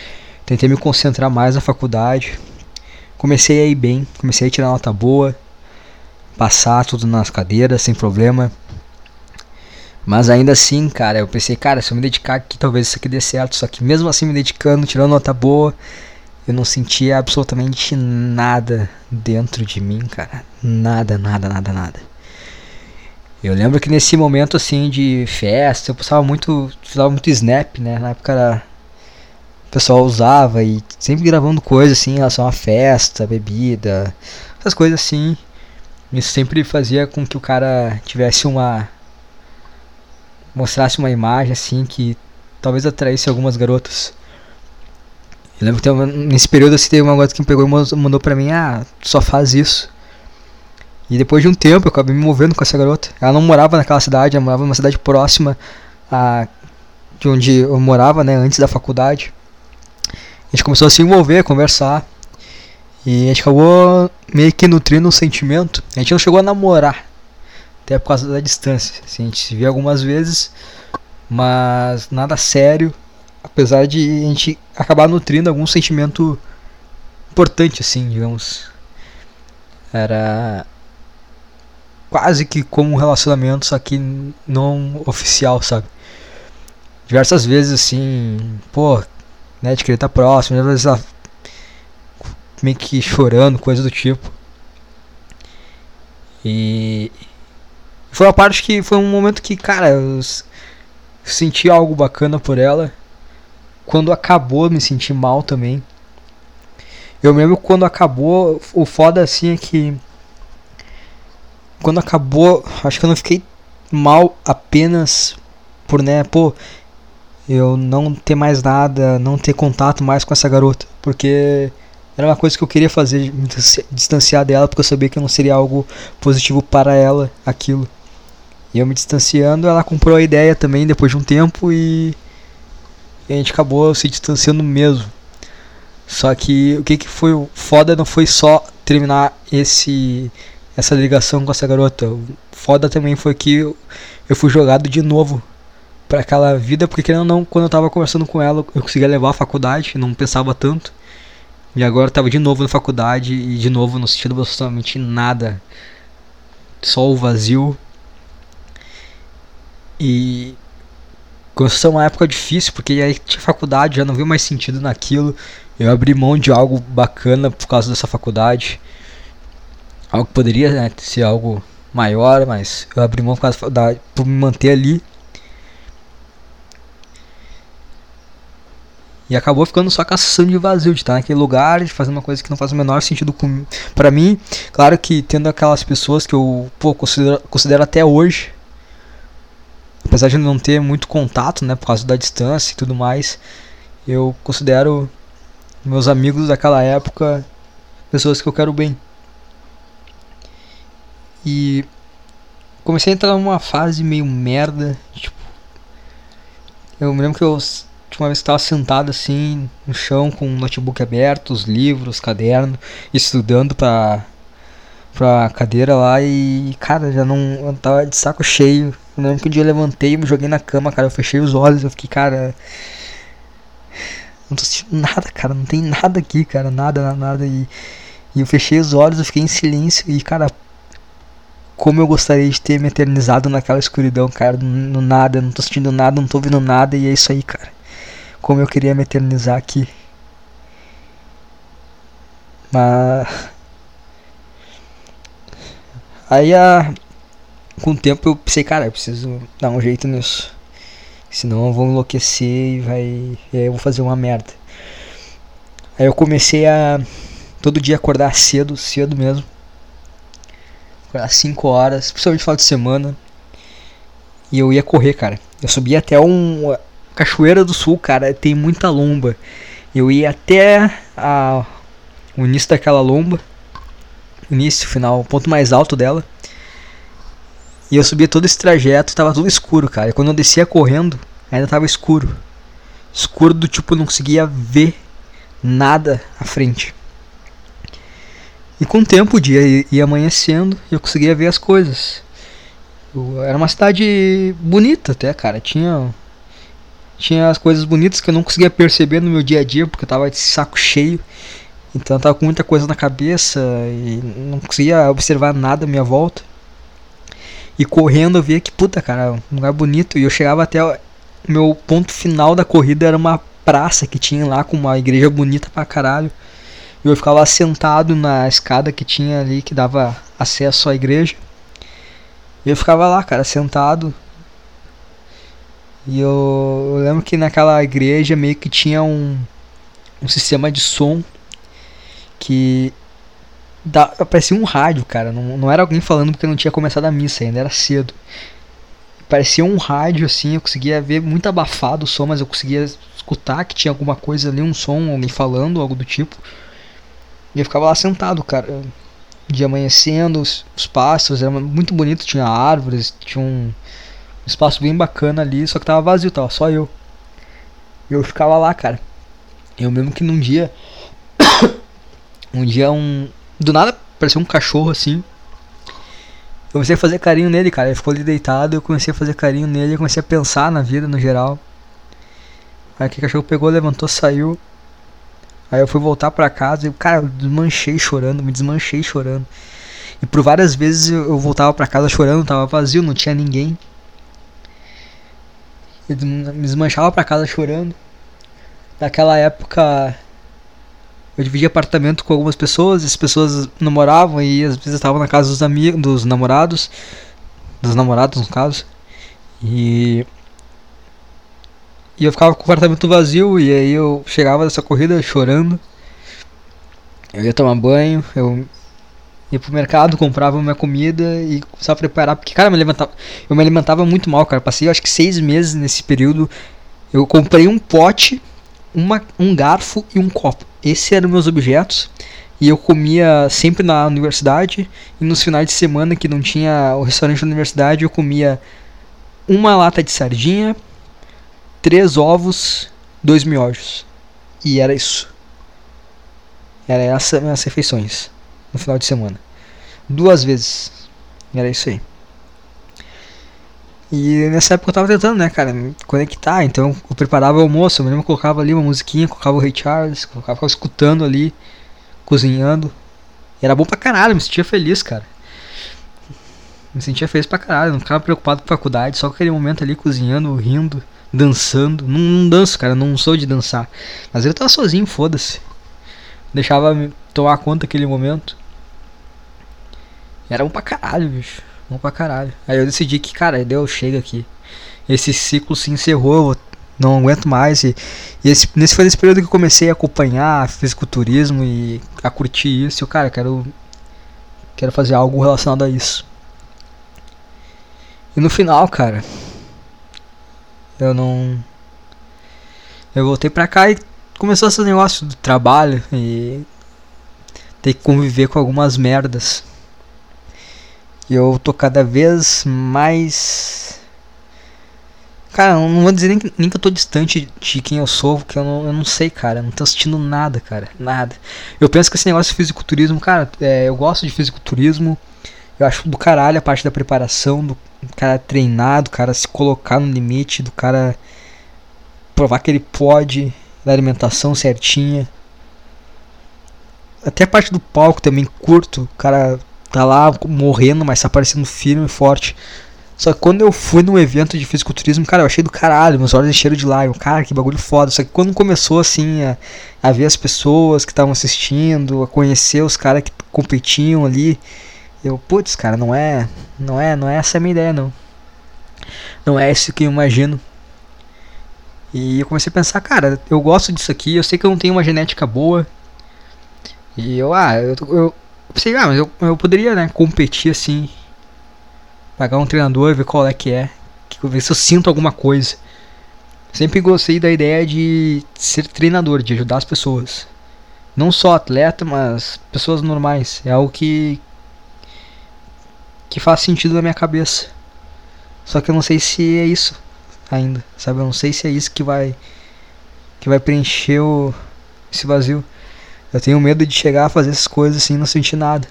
Tentei me concentrar mais na faculdade. Comecei a ir bem, comecei a tirar nota boa, passar tudo nas cadeiras sem problema. Mas ainda assim, cara, eu pensei, cara, se eu me dedicar aqui, talvez isso aqui dê certo. Só que mesmo assim, me dedicando, tirando nota boa, eu não sentia absolutamente nada dentro de mim, cara. Nada, nada, nada, nada. Eu lembro que nesse momento assim de festa, eu postava muito, usava muito Snap, né? Na época era, o pessoal usava e sempre gravando coisas assim em relação à festa, bebida, essas coisas assim. Isso sempre fazia com que o cara tivesse uma mostrasse uma imagem assim que talvez atraísse algumas garotas. Eu lembro que nesse período assim, teve uma garota que me pegou e mandou pra mim, ah, só faz isso. E depois de um tempo eu acabei me movendo com essa garota. Ela não morava naquela cidade, ela morava numa cidade próxima a, de onde eu morava, né, antes da faculdade. A gente começou a se envolver, a conversar. E a gente acabou meio que nutrindo um sentimento. A gente não chegou a namorar, até por causa da distância. Assim, a gente se via algumas vezes, mas nada sério. Apesar de a gente acabar nutrindo algum sentimento importante, assim, digamos. Era quase que como um relacionamento, só que não oficial, sabe? Diversas vezes assim, pô, né, de querer estar próximo, às vezes ela meio que chorando, coisa do tipo. E foi uma parte que foi um momento que, cara, eu senti algo bacana por ela. Quando acabou, me senti mal também. Eu lembro quando acabou, o foda assim é que quando acabou, acho que eu não fiquei mal apenas por, né, pô, eu não ter mais nada, não ter contato mais com essa garota, porque era uma coisa que eu queria fazer, me distanciar dela, porque eu sabia que não seria algo positivo para ela aquilo. E eu me distanciando, ela comprou a ideia também depois de um tempo e, e a gente acabou se distanciando mesmo. Só que o que, que foi foda não foi só terminar esse essa ligação com essa garota. Foda também foi que eu, fui jogado de novo para aquela vida, porque querendo ou não, quando eu tava conversando com ela, eu conseguia levar a faculdade, não pensava tanto. E agora eu tava de novo na faculdade e de novo não sentindo absolutamente nada. Só o vazio. E começou uma época difícil, porque aí tinha faculdade, já não viu mais sentido naquilo. Eu abri mão de algo bacana por causa dessa faculdade algo que poderia né, ser algo maior, mas eu abri mão por, causa da, por me manter ali. E acabou ficando só caçando de vazio, de estar naquele lugar, de fazer uma coisa que não faz o menor sentido para mim. Claro que tendo aquelas pessoas que eu pô, considero, considero até hoje, apesar de não ter muito contato, né, por causa da distância e tudo mais, eu considero meus amigos daquela época pessoas que eu quero bem. E comecei a entrar numa fase meio merda. Tipo, eu me lembro que eu uma vez estava sentado assim no chão com o notebook aberto, os livros, caderno, estudando pra, pra cadeira lá e, cara, já não. Eu tava de saco cheio. Eu lembro que um dia eu levantei, me joguei na cama, cara, eu fechei os olhos, eu fiquei, cara. Não tô sentindo nada, cara, não tem nada aqui, cara, nada, nada. E, e eu fechei os olhos, eu fiquei em silêncio e, cara, como eu gostaria de ter me eternizado naquela escuridão, cara, no nada, não tô sentindo nada, não tô ouvindo nada e é isso aí, cara. Como eu queria me eternizar aqui. Mas aí a com o tempo eu pensei, cara, eu preciso dar um jeito nisso. Senão eu vou enlouquecer e vai. E aí eu vou fazer uma merda. Aí eu comecei a todo dia acordar cedo, cedo mesmo às 5 horas, principalmente final de semana. E eu ia correr, cara. Eu subia até um. Cachoeira do Sul, cara, tem muita lomba. Eu ia até a, o início daquela lomba. Início, final, ponto mais alto dela. E eu subia todo esse trajeto, tava tudo escuro, cara. E quando eu descia correndo, ainda tava escuro. Escuro do tipo, não conseguia ver nada à frente. E com o tempo o dia ia amanhecendo e eu conseguia ver as coisas. Era uma cidade bonita até, cara. Tinha tinha as coisas bonitas que eu não conseguia perceber no meu dia a dia porque eu tava de saco cheio. Então eu tava com muita coisa na cabeça e não conseguia observar nada à minha volta. E correndo eu via que, puta, cara, um lugar bonito. E eu chegava até. O meu ponto final da corrida era uma praça que tinha lá com uma igreja bonita pra caralho. E eu ficava sentado na escada que tinha ali que dava acesso à igreja. E eu ficava lá, cara, sentado. E eu, eu lembro que naquela igreja meio que tinha um, um sistema de som que da, parecia um rádio, cara. Não, não era alguém falando porque não tinha começado a missa ainda, era cedo. Parecia um rádio assim, eu conseguia ver muito abafado o som, mas eu conseguia escutar que tinha alguma coisa ali, um som, alguém falando, algo do tipo. E eu ficava lá sentado, cara de amanhecendo, os, os pássaros, era muito bonito, tinha árvores, tinha um espaço bem bacana ali, só que tava vazio, tava só eu. E eu ficava lá, cara. Eu mesmo que num dia. um dia um. Do nada parecia um cachorro assim. Eu comecei a fazer carinho nele, cara. Ele ficou ali deitado, eu comecei a fazer carinho nele, eu comecei a pensar na vida no geral. Aí que cachorro pegou, levantou, saiu. Aí eu fui voltar pra casa e, cara, eu desmanchei chorando, me desmanchei chorando. E por várias vezes eu voltava pra casa chorando, tava vazio, não tinha ninguém. Eu me desmanchava pra casa chorando. Naquela época eu dividia apartamento com algumas pessoas, as pessoas namoravam e às vezes estavam na casa dos amigos, dos namorados, dos namorados no caso. E e eu ficava com o apartamento vazio e aí eu chegava dessa corrida chorando. Eu ia tomar banho, eu ia pro mercado, comprava minha comida e começava a preparar. Porque, cara, eu me alimentava, eu me alimentava muito mal, cara. Passei acho que seis meses nesse período. Eu comprei um pote, uma, um garfo e um copo. Esses eram meus objetos. E eu comia sempre na universidade. E nos finais de semana que não tinha o restaurante da universidade, eu comia uma lata de sardinha, três ovos, dois miojos. E era isso. Era essa minhas refeições no final de semana. Duas vezes. Era isso aí. E nessa época eu tava tentando, né, cara, conectar. Então eu preparava o almoço, eu mesmo colocava ali uma musiquinha, colocava o Ray Charles, colocava ficava escutando ali, cozinhando. E era bom pra caralho, me sentia feliz, cara. Me sentia feliz pra caralho, não ficava preocupado com faculdade, só aquele momento ali cozinhando, rindo dançando. Não, não danço, cara, não sou de dançar. Mas ele tava sozinho, foda-se. Deixava tomar conta aquele momento. Era um pra caralho, bicho. Um pra caralho. Aí eu decidi que, cara, deu, chega aqui. Esse ciclo se encerrou, não aguento mais. E, e esse, nesse foi nesse período que eu comecei a acompanhar fisiculturismo e a curtir isso. E, cara, quero, quero fazer algo relacionado a isso. E no final, cara, eu não. Eu voltei pra cá e começou esse negócio do trabalho e ter que conviver com algumas merdas. E eu tô cada vez mais. Cara, não vou dizer nem que, nem que eu tô distante de quem eu sou, porque eu não, eu não sei, cara. Não tô assistindo nada, cara. Nada. Eu penso que esse negócio de fisiculturismo, cara, é, eu gosto de fisiculturismo. Eu acho do caralho a parte da preparação, do cara treinar, do cara se colocar no limite, do cara provar que ele pode, da alimentação certinha. Até a parte do palco também curto, o cara tá lá morrendo, mas tá parecendo firme e forte. Só que quando eu fui num evento de fisiculturismo, cara, eu achei do caralho, meus olhos encheram de lágrimas, cara, que bagulho foda. Só que quando começou assim a, a ver as pessoas que estavam assistindo, a conhecer os caras que competiam ali, eu, putz, cara, não é, não é, não é essa a minha ideia, não. Não é isso que eu imagino. E eu comecei a pensar, cara, eu gosto disso aqui, eu sei que eu não tenho uma genética boa. E eu, ah, eu, eu pensei, ah, mas eu, eu poderia, né, competir assim. Pagar um treinador, ver qual é que é. Ver se eu sinto alguma coisa. Sempre gostei da ideia de ser treinador, de ajudar as pessoas. Não só atleta, mas pessoas normais. É algo que, que faz sentido na minha cabeça. Só que eu não sei se é isso ainda, sabe? Eu não sei se é isso que vai que vai preencher o, esse vazio. Eu tenho medo de chegar a fazer essas coisas assim e não sentir nada.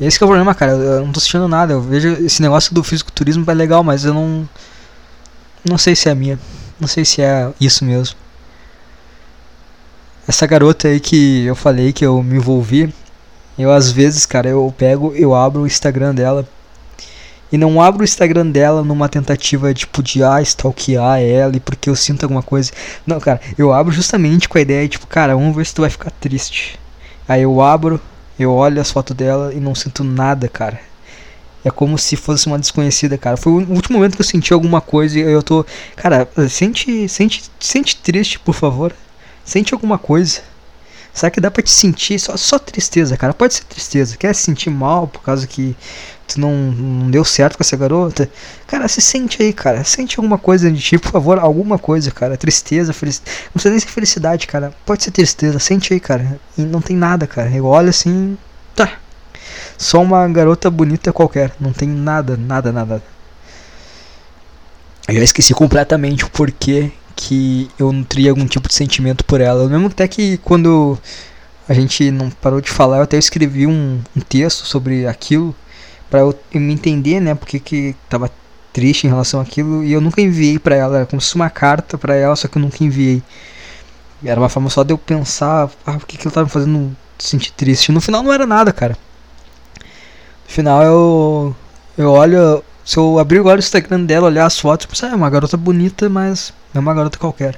Esse é o problema, cara. Eu não tô sentindo nada. Eu vejo esse negócio do fisiculturismo é legal, mas eu não. Não sei se é a minha. Não sei se é isso mesmo. Essa garota aí que eu falei que eu me envolvi. Eu às vezes, cara, eu pego, eu abro o Instagram dela. E não abro o Instagram dela numa tentativa tipo de ah, stalkear ela e porque eu sinto alguma coisa. Não, cara, eu abro justamente com a ideia, tipo, cara, vamos ver se tu vai ficar triste. Aí eu abro, eu olho as fotos dela e não sinto nada, cara. É como se fosse uma desconhecida, cara. Foi o último momento que eu senti alguma coisa e eu tô. Cara, sente, sente, sente triste, por favor. Sente alguma coisa. Será que dá pra te sentir só, só tristeza, cara? Pode ser tristeza. Quer se sentir mal por causa que tu não, não deu certo com essa garota? Cara, se sente aí, cara. Sente alguma coisa de ti, por favor. Alguma coisa, cara. Tristeza, felicidade. Não precisa nem ser felicidade, cara. Pode ser tristeza. Sente aí, cara. E não tem nada, cara. Eu olho assim. Tá. Só uma garota bonita qualquer. Não tem nada, nada, nada. Eu esqueci completamente o porquê que eu nutria algum tipo de sentimento por ela. Eu lembro até que quando a gente não parou de falar, eu até escrevi um, um texto sobre aquilo para eu, eu, me entender, né, porque que tava triste em relação àquilo e eu nunca enviei para ela, era como se fosse uma carta para ela, só que eu nunca enviei. Era uma forma só de eu pensar, ah, por que que ela tava me fazendo sentir triste. No final não era nada, cara. No final eu eu olho se eu abrir agora o Instagram dela, olhar as fotos, tipo, é uma garota bonita, mas não é uma garota qualquer.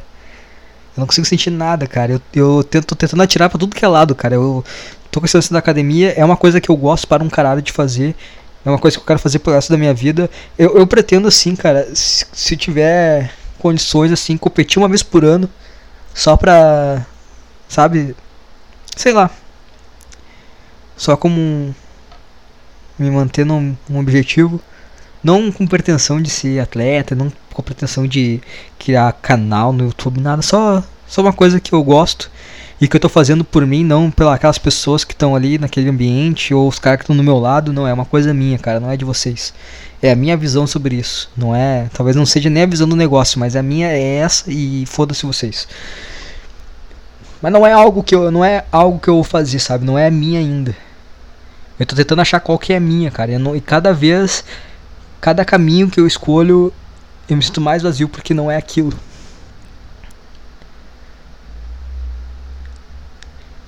Eu não consigo sentir nada, cara. Eu, eu tento, tô tentando atirar pra tudo que é lado, cara. Eu tô com esse da academia, é uma coisa que eu gosto para um caralho de fazer. É uma coisa que eu quero fazer pro resto da minha vida. Eu, eu pretendo, assim, cara, se, se tiver condições, assim, competir uma vez por ano. Só pra. Sabe? Sei lá. Só como um, me manter num, num objetivo. Não com pretensão de ser atleta, não com pretensão de criar canal no YouTube, nada. Só, só uma coisa que eu gosto e que eu tô fazendo por mim, não pelas pessoas que estão ali naquele ambiente ou os caras que estão do meu lado. Não é uma coisa minha, cara, não é de vocês. É a minha visão sobre isso. Não é, talvez não seja nem a visão do negócio, mas a minha é essa e foda-se vocês. Mas não é algo que eu, não é algo que eu vou fazer, sabe? Não é minha ainda. Eu tô tentando achar qual que é a minha, cara. Não, e cada vez cada caminho que eu escolho, eu me sinto mais vazio porque não é aquilo. Pra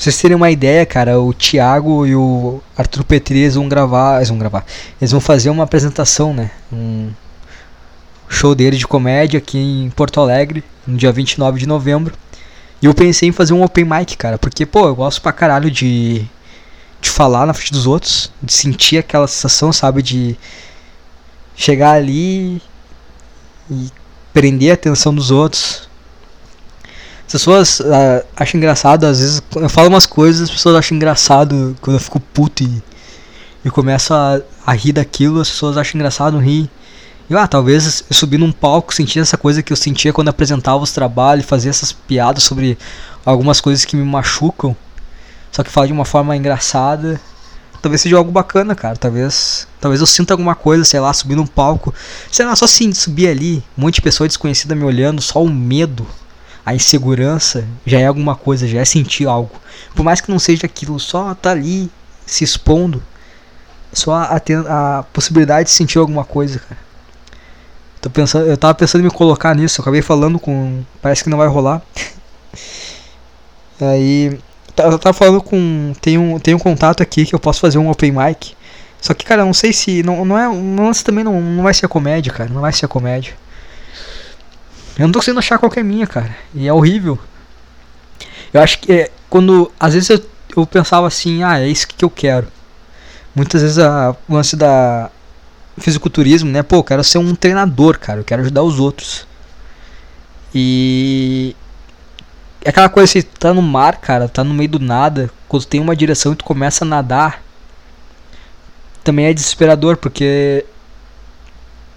vocês terem uma ideia, cara, o Thiago e o Arthur Petri vão gravar, eles vão gravar, eles vão fazer uma apresentação, né? Um show dele de comédia aqui em Porto Alegre, no dia 29 de novembro. E eu pensei em fazer um open mic, cara, porque, pô, eu gosto pra caralho de, de falar na frente dos outros, de sentir aquela sensação, sabe, de chegar ali e prender a atenção dos outros. As pessoas uh, acham engraçado, às vezes eu falo umas coisas, as pessoas acham engraçado quando eu fico puto e, e começo a, a rir daquilo, as pessoas acham engraçado rir. E ah, talvez eu subir num palco, sentir essa coisa que eu sentia quando apresentava os trabalhos, fazer essas piadas sobre algumas coisas que me machucam, só que fala de uma forma engraçada talvez seja algo bacana, cara. Talvez, talvez eu sinta alguma coisa, sei lá, subir num palco, sei lá, só assim, subir ali, um monte de pessoa desconhecida me olhando, só o medo, a insegurança, já é alguma coisa, já é sentir algo. Por mais que não seja aquilo, só tá ali se expondo, só a, a, possibilidade de sentir alguma coisa, cara. Tô pensando, eu tava pensando em me colocar nisso, eu acabei falando com, parece que não vai rolar. Aí eu tava falando com. Tem um, tem um contato aqui que eu posso fazer um open mic. Só que, cara, não sei se. Não, não é. Não, também não, não vai ser comédia, cara. Não vai ser comédia. Eu não tô conseguindo achar qualquer minha, cara. E é horrível. Eu acho que é, quando. Às vezes eu, eu pensava assim, ah, é isso que eu quero. Muitas vezes a, o lance da fisiculturismo, né? Pô, eu quero ser um treinador, cara. Eu quero ajudar os outros. E é aquela coisa assim, tá no mar, cara, tá no meio do nada, quando tem uma direção e tu começa a nadar, também é desesperador, porque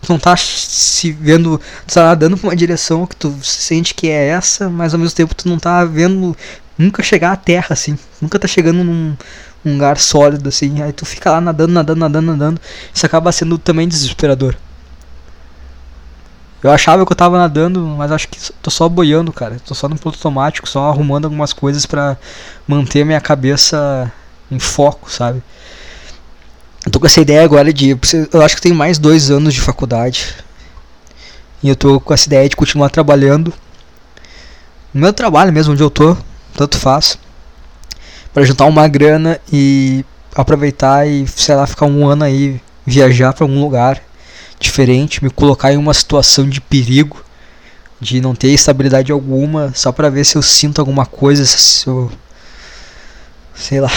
tu não tá se vendo, tu tá nadando pra uma direção que tu sente que é essa, mas ao mesmo tempo tu não tá vendo nunca chegar à terra, assim, nunca tá chegando num, num lugar sólido, assim, aí tu fica lá nadando, nadando, nadando, nadando, isso acaba sendo também desesperador. Eu achava que eu tava nadando, mas acho que tô só boiando, cara. Tô só no piloto automático, só arrumando algumas coisas para manter minha cabeça em foco, sabe? Eu tô com essa ideia agora de. Eu acho que tem mais dois anos de faculdade. E eu tô com essa ideia de continuar trabalhando. No meu trabalho mesmo, onde eu tô, tanto faz. para juntar uma grana e aproveitar e, sei lá, ficar um ano aí, viajar para algum lugar diferente, me colocar em uma situação de perigo, de não ter estabilidade alguma, só para ver se eu sinto alguma coisa, se eu. sei lá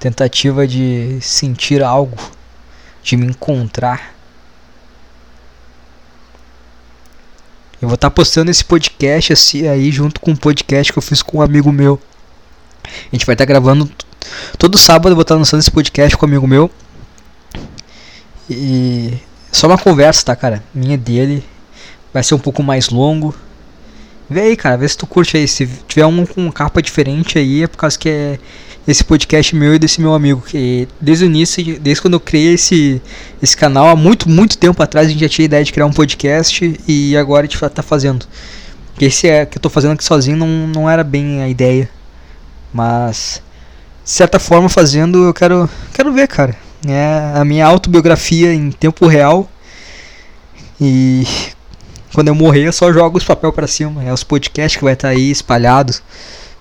tentativa de sentir algo, de me encontrar. Eu vou estar tá postando esse podcast assim aí junto com um podcast que eu fiz com um amigo meu. A gente vai estar tá gravando todo sábado eu vou estar tá lançando esse podcast com um amigo meu. E só uma conversa, tá, cara? Minha dele. Vai ser um pouco mais longo. Vê aí, cara, vê se tu curte aí. Se tiver um com capa diferente aí, é por causa que é esse podcast meu e desse meu amigo. Que desde o início, desde quando eu criei esse, esse canal, há muito, muito tempo atrás, a gente já tinha a ideia de criar um podcast e agora a gente tá fazendo. Esse é que eu tô fazendo aqui sozinho não, não era bem a ideia. Mas, de certa forma, fazendo, eu quero, quero ver, cara. É a minha autobiografia em tempo real. E quando eu morrer, eu só jogo os papel para cima. É os podcasts que vai estar tá aí espalhados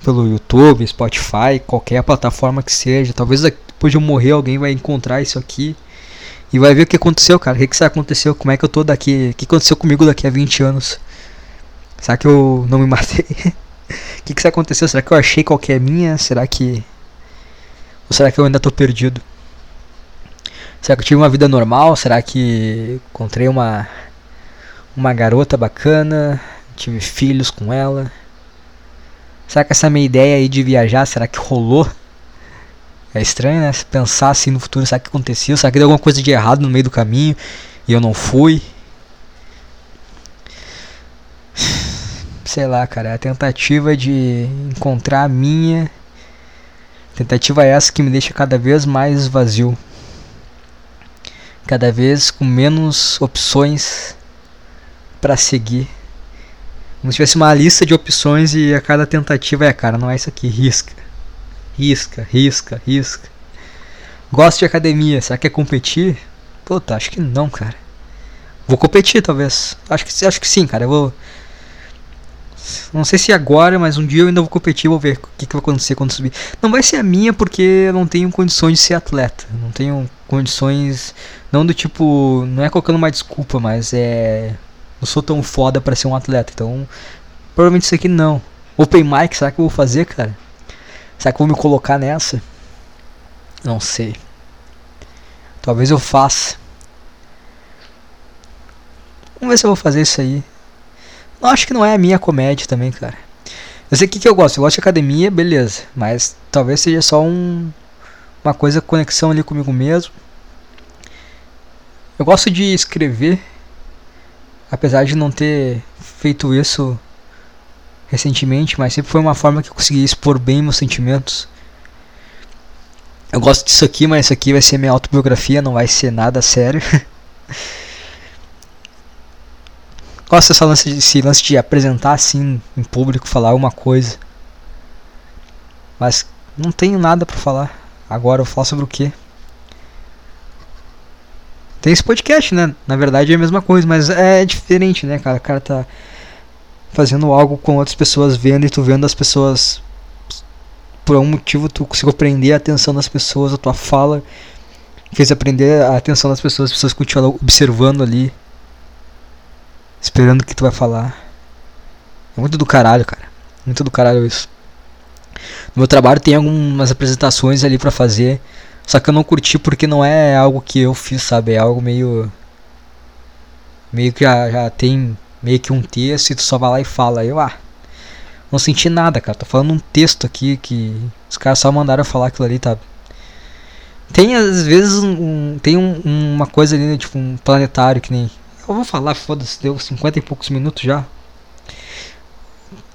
pelo YouTube, Spotify, qualquer plataforma que seja. Talvez depois de eu morrer alguém vai encontrar isso aqui e vai ver o que aconteceu, cara. O que, que aconteceu? Como é que eu tô daqui? O que aconteceu comigo daqui a 20 anos? Será que eu não me matei? O que, que aconteceu? Será que eu achei qualquer minha? Será que. Ou será que eu ainda tô perdido? Será que eu tive uma vida normal? Será que encontrei uma. Uma garota bacana? Tive filhos com ela? Será que essa minha ideia aí de viajar, será que rolou? É estranho, né? Pensar assim no futuro, será que aconteceu? Será que deu alguma coisa de errado no meio do caminho e eu não fui? Sei lá, cara, é a tentativa de encontrar a minha. Tentativa é essa que me deixa cada vez mais vazio. Cada vez com menos opções para seguir. Como se tivesse uma lista de opções e a cada tentativa é, cara, não é isso aqui, risca. Risca, risca, risca. Gosto de academia, será que é competir? Puta, acho que não, cara. Vou competir, talvez. Acho que, acho que sim, cara. Eu vou. Não sei se agora, mas um dia eu ainda vou competir, vou ver o que, que vai acontecer quando subir. Não vai ser a minha porque eu não tenho condições de ser atleta. Não tenho condições. Não do tipo. Não é colocando uma desculpa, mas é não sou tão foda para ser um atleta. Então, provavelmente isso aqui não. Open mic, será que eu vou fazer, cara? Será que eu vou me colocar nessa? Não sei. Talvez eu faça. Vamos ver se eu vou fazer isso aí. Não, acho que não é a minha comédia também, cara. Eu sei o que, que eu gosto. Eu gosto de academia, beleza. Mas talvez seja só um, uma coisa, conexão ali comigo mesmo. Eu gosto de escrever apesar de não ter feito isso recentemente, mas sempre foi uma forma que eu consegui expor bem meus sentimentos. Eu gosto disso aqui, mas isso aqui vai ser minha autobiografia, não vai ser nada sério. gosto desse lance, desse lance de apresentar assim em público, falar uma coisa. Mas não tenho nada para falar. Agora eu falo sobre o que? Tem esse podcast, né? Na verdade é a mesma coisa, mas é diferente, né, cara? O cara tá fazendo algo com outras pessoas vendo e tu vendo as pessoas por algum motivo tu conseguiu prender a atenção das pessoas, a tua fala fez aprender a atenção das pessoas, as pessoas continuam observando ali, esperando o que tu vai falar. É muito do caralho, cara. Muito do caralho isso. No meu trabalho tem algumas apresentações ali para fazer só que eu não curti porque não é algo que eu fiz, sabe? É algo meio. Meio que já, já tem meio que um texto e tu só vai lá e fala. Eu, ah, não senti nada, cara. Tô falando um texto aqui que os caras só mandaram falar aquilo ali, tá? Tem às vezes um, tem um, uma coisa ali, né, tipo um planetário que nem. Eu vou falar, foda-se, deu 50 e poucos minutos já.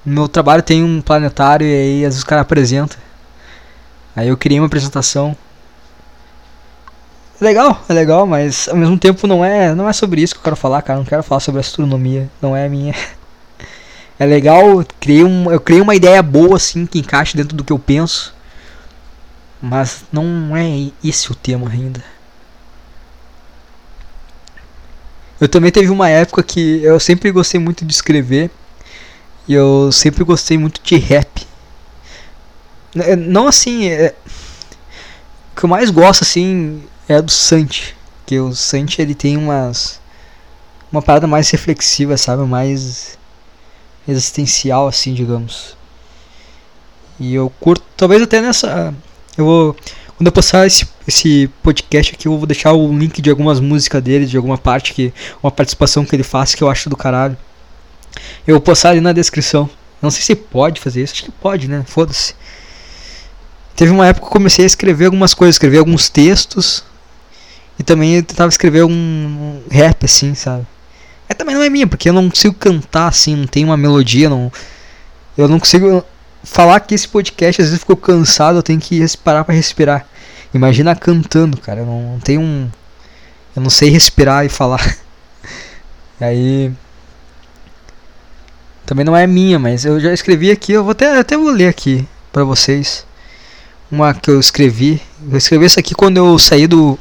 No meu trabalho tem um planetário e aí às vezes os caras apresentam. Aí eu criei uma apresentação legal, é legal, mas ao mesmo tempo não é, não é sobre isso que eu quero falar, cara. Não quero falar sobre astronomia, não é a minha. É legal, criei um, eu criei uma ideia boa assim que encaixe dentro do que eu penso. Mas não é esse o tema ainda. Eu também teve uma época que eu sempre gostei muito de escrever. E eu sempre gostei muito de rap. Não assim. É, o que eu mais gosto assim é do Santi. Que o Santi ele tem umas. Uma parada mais reflexiva, sabe? Mais existencial, assim, digamos. E eu curto. Talvez até nessa. Eu vou. Quando eu postar esse, esse podcast aqui, eu vou deixar o link de algumas músicas dele, de alguma parte que. Uma participação que ele faz que eu acho do caralho. Eu vou postar ali na descrição. Não sei se pode fazer isso, acho que pode, né? Foda-se. Teve uma época que eu comecei a escrever algumas coisas, escrever alguns textos. E também eu tentava escrever um rap, assim, sabe? É também não é minha, porque eu não consigo cantar assim, não tem uma melodia, não. Eu não consigo falar que esse podcast às vezes ficou cansado, eu tenho que parar para respirar. Imagina cantando, cara, eu não, não tenho um eu não sei respirar e falar. Aí também não é minha, mas eu já escrevi aqui, eu vou até até vou ler aqui para vocês. Uma que eu escrevi. Eu escrevi isso aqui quando eu saí do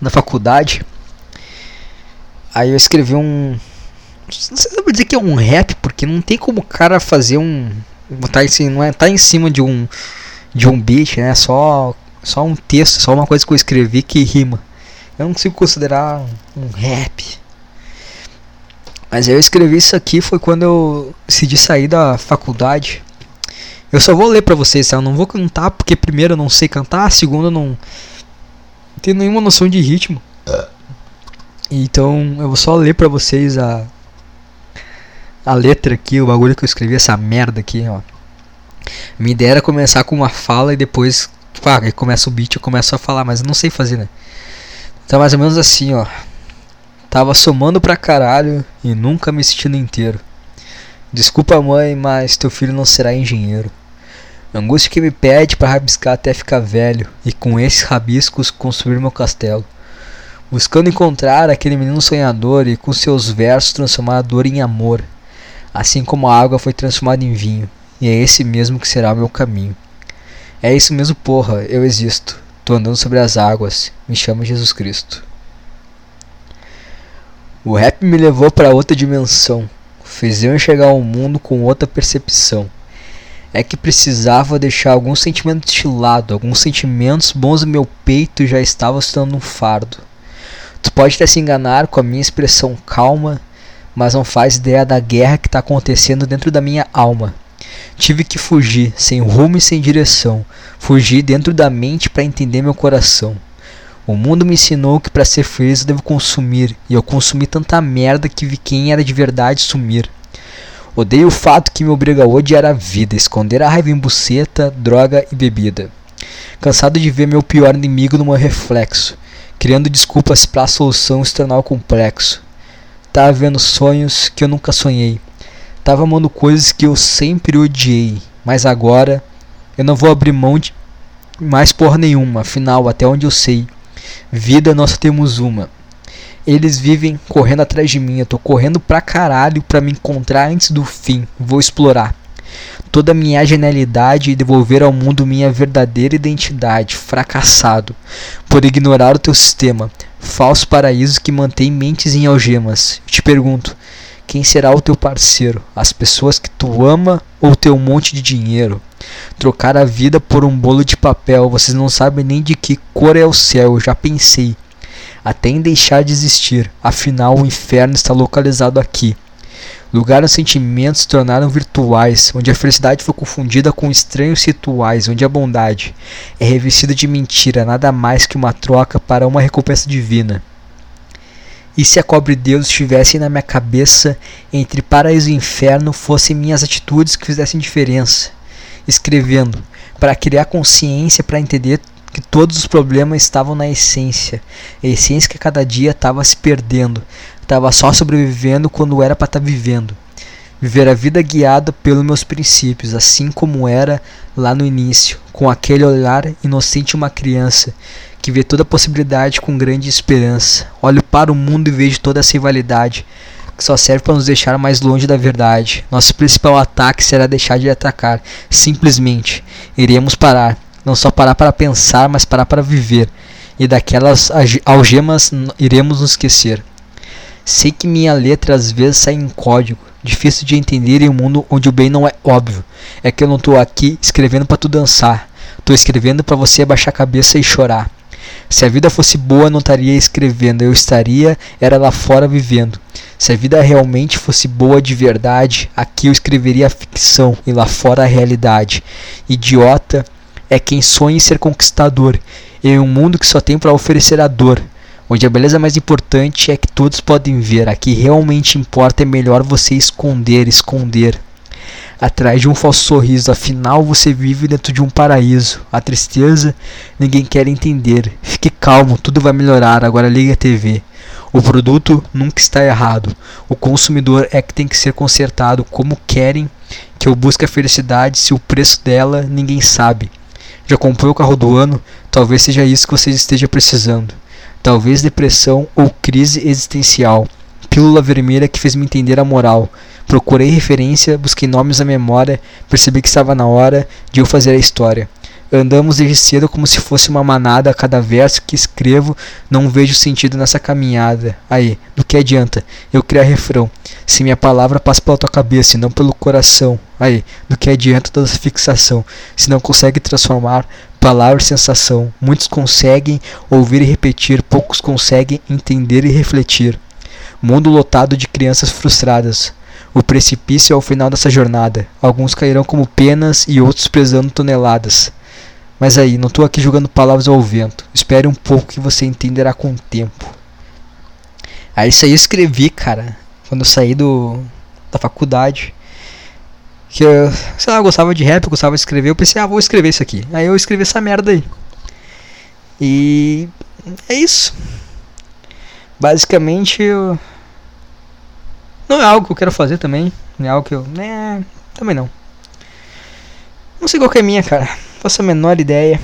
da faculdade. Aí eu escrevi um. Não sei se eu vou dizer que é um rap, porque não tem como o cara fazer um. Botar em, não é, tá em cima de um. De um beat, né? Só, só um texto, só uma coisa que eu escrevi que rima. Eu não consigo considerar um rap. Mas eu escrevi isso aqui foi quando eu decidi sair da faculdade. Eu só vou ler pra vocês, tá? Eu não vou cantar porque primeiro eu não sei cantar, segundo eu não tenho nenhuma noção de ritmo. Então eu vou só ler pra vocês a a letra aqui, o bagulho que eu escrevi, essa merda aqui, ó. Minha começar com uma fala e depois, pá, aí começa o beat, eu começo a falar, mas eu não sei fazer, né? Então mais ou menos assim, ó. Tava somando pra caralho e nunca me sentindo inteiro. Desculpa mãe, mas teu filho não será engenheiro. Angústia que me pede para rabiscar até ficar velho e com esses rabiscos construir meu castelo buscando encontrar aquele menino sonhador e com seus versos transformar a dor em amor, assim como a água foi transformada em vinho, e é esse mesmo que será o meu caminho. É isso mesmo, porra, eu existo, tô andando sobre as águas, me chama Jesus Cristo. O rap me levou para outra dimensão, fez eu enxergar o mundo com outra percepção. É que precisava deixar alguns sentimentos de lado, alguns sentimentos bons no meu peito já estavam se tornando um fardo. Tu pode até se enganar com a minha expressão calma, mas não faz ideia da guerra que está acontecendo dentro da minha alma. Tive que fugir, sem rumo e sem direção, fugir dentro da mente para entender meu coração. O mundo me ensinou que para ser feliz eu devo consumir, e eu consumi tanta merda que vi quem era de verdade sumir. Odeio o fato que me obriga a odiar a vida, esconder a raiva em buceta, droga e bebida. Cansado de ver meu pior inimigo no meu reflexo, criando desculpas para a solução se tornar complexo. Tava vendo sonhos que eu nunca sonhei. Tava amando coisas que eu sempre odiei. Mas agora eu não vou abrir mão de mais porra nenhuma. Afinal, até onde eu sei, vida nós temos uma. Eles vivem correndo atrás de mim. Eu tô correndo pra caralho pra me encontrar antes do fim. Vou explorar toda a minha genialidade e devolver ao mundo minha verdadeira identidade, fracassado, por ignorar o teu sistema, falso paraíso que mantém mentes em algemas. Te pergunto, quem será o teu parceiro? As pessoas que tu ama ou teu monte de dinheiro? Trocar a vida por um bolo de papel, vocês não sabem nem de que cor é o céu, eu já pensei. Até em deixar de existir, afinal o inferno está localizado aqui. Lugar onde sentimentos se tornaram virtuais, onde a felicidade foi confundida com estranhos rituais, onde a bondade é revestida de mentira, nada mais que uma troca para uma recompensa divina. E se a cobre Deus estivesse na minha cabeça, entre paraíso e inferno, fossem minhas atitudes que fizessem diferença? Escrevendo, para criar consciência, para entender que todos os problemas estavam na essência, a essência que a cada dia estava se perdendo, estava só sobrevivendo quando era para estar tá vivendo. Viver a vida guiada pelos meus princípios, assim como era lá no início, com aquele olhar inocente de uma criança que vê toda possibilidade com grande esperança. Olho para o mundo e vejo toda essa rivalidade que só serve para nos deixar mais longe da verdade. Nosso principal ataque será deixar de atacar. Simplesmente iremos parar Não só parar para pensar, mas parar para viver. E daquelas algemas iremos nos esquecer. Sei que minha letra às vezes sai em código, difícil de entender em um mundo onde o bem não é óbvio. É que eu não tô aqui escrevendo para tu dançar. Tô escrevendo para você abaixar a cabeça e chorar. Se a vida fosse boa, não estaria escrevendo, eu estaria era lá fora vivendo. Se a vida realmente fosse boa de verdade, aqui eu escreveria a ficção e lá fora a realidade. Idiota é quem sonha em ser conquistador em um mundo que só tem para oferecer a dor. Onde a beleza mais importante é que todos podem ver. Aqui realmente importa é melhor você esconder, esconder atrás de um falso sorriso. Afinal, você vive dentro de um paraíso. A tristeza, ninguém quer entender. Fique calmo, tudo vai melhorar. Agora ligue a TV. O produto nunca está errado. O consumidor é que tem que ser consertado. Como querem que eu busque a felicidade se o preço dela ninguém sabe? Já comprou o carro do ano? Talvez seja isso que você esteja precisando. Talvez depressão ou crise existencial. Pílula vermelha que fez me entender a moral. Procurei referência, busquei nomes na memória, percebi que estava na hora de eu fazer a história. Andamos desde cedo como se fosse uma manada, a cada verso que escrevo não vejo sentido nessa caminhada. Aí, do que adianta eu criar refrão, se minha palavra passa pela tua cabeça e não pelo coração? Aí, do que adianta toda essa fixação, se não consegue transformar palavra em sensação? Muitos conseguem ouvir e repetir, poucos conseguem entender e refletir. Mundo lotado de crianças frustradas, o precipício é o final dessa jornada. Alguns cairão como penas e outros pesando toneladas. Mas aí, não estou aqui jogando palavras ao vento. Espere um pouco que você entenderá com o tempo. Aí isso aí eu escrevi, cara, quando eu saí do da faculdade. Que eu, sei lá, eu gostava de rap, eu gostava de escrever, eu pensei, ah, vou escrever isso aqui. Aí eu escrevi essa merda aí. E é isso. Basicamente eu não é algo que eu quero fazer também. Não é algo que eu. Né, também não. Não sei qual que é minha, cara. Faço a menor ideia.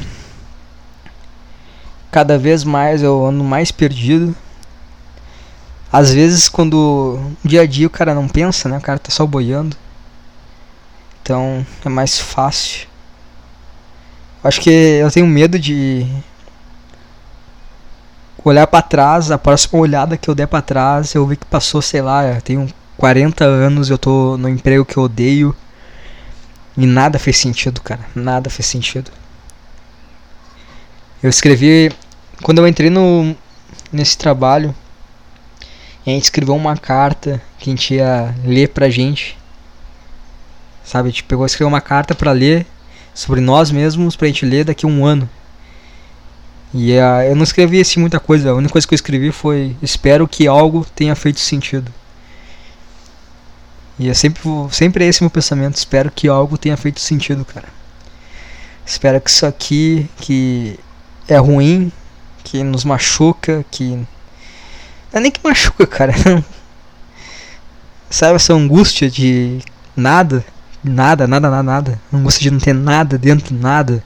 Cada vez mais eu ando mais perdido. Às vezes quando dia a dia o cara não pensa, né? O cara tá só boiando. Então é mais fácil. Acho que eu tenho medo de olhar para trás, a próxima olhada que eu der para trás, eu vi que passou, sei lá, eu tenho 40 anos, eu tô no emprego que eu odeio. E nada fez sentido, cara. Nada fez sentido. Eu escrevi quando eu entrei no nesse trabalho, a gente escreveu uma carta que a gente ia ler pra gente. Sabe, a gente pegou escreveu uma carta para ler sobre nós mesmos pra gente ler daqui a um ano. E uh, eu não escrevi assim muita coisa, a única coisa que eu escrevi foi: Espero que algo tenha feito sentido. E é sempre, sempre esse meu pensamento: Espero que algo tenha feito sentido, cara. Espero que isso aqui, que é ruim, que nos machuca, que. Não é nem que machuca, cara. Sabe essa angústia de nada, nada, nada, nada, nada. Angústia de não ter nada dentro, nada.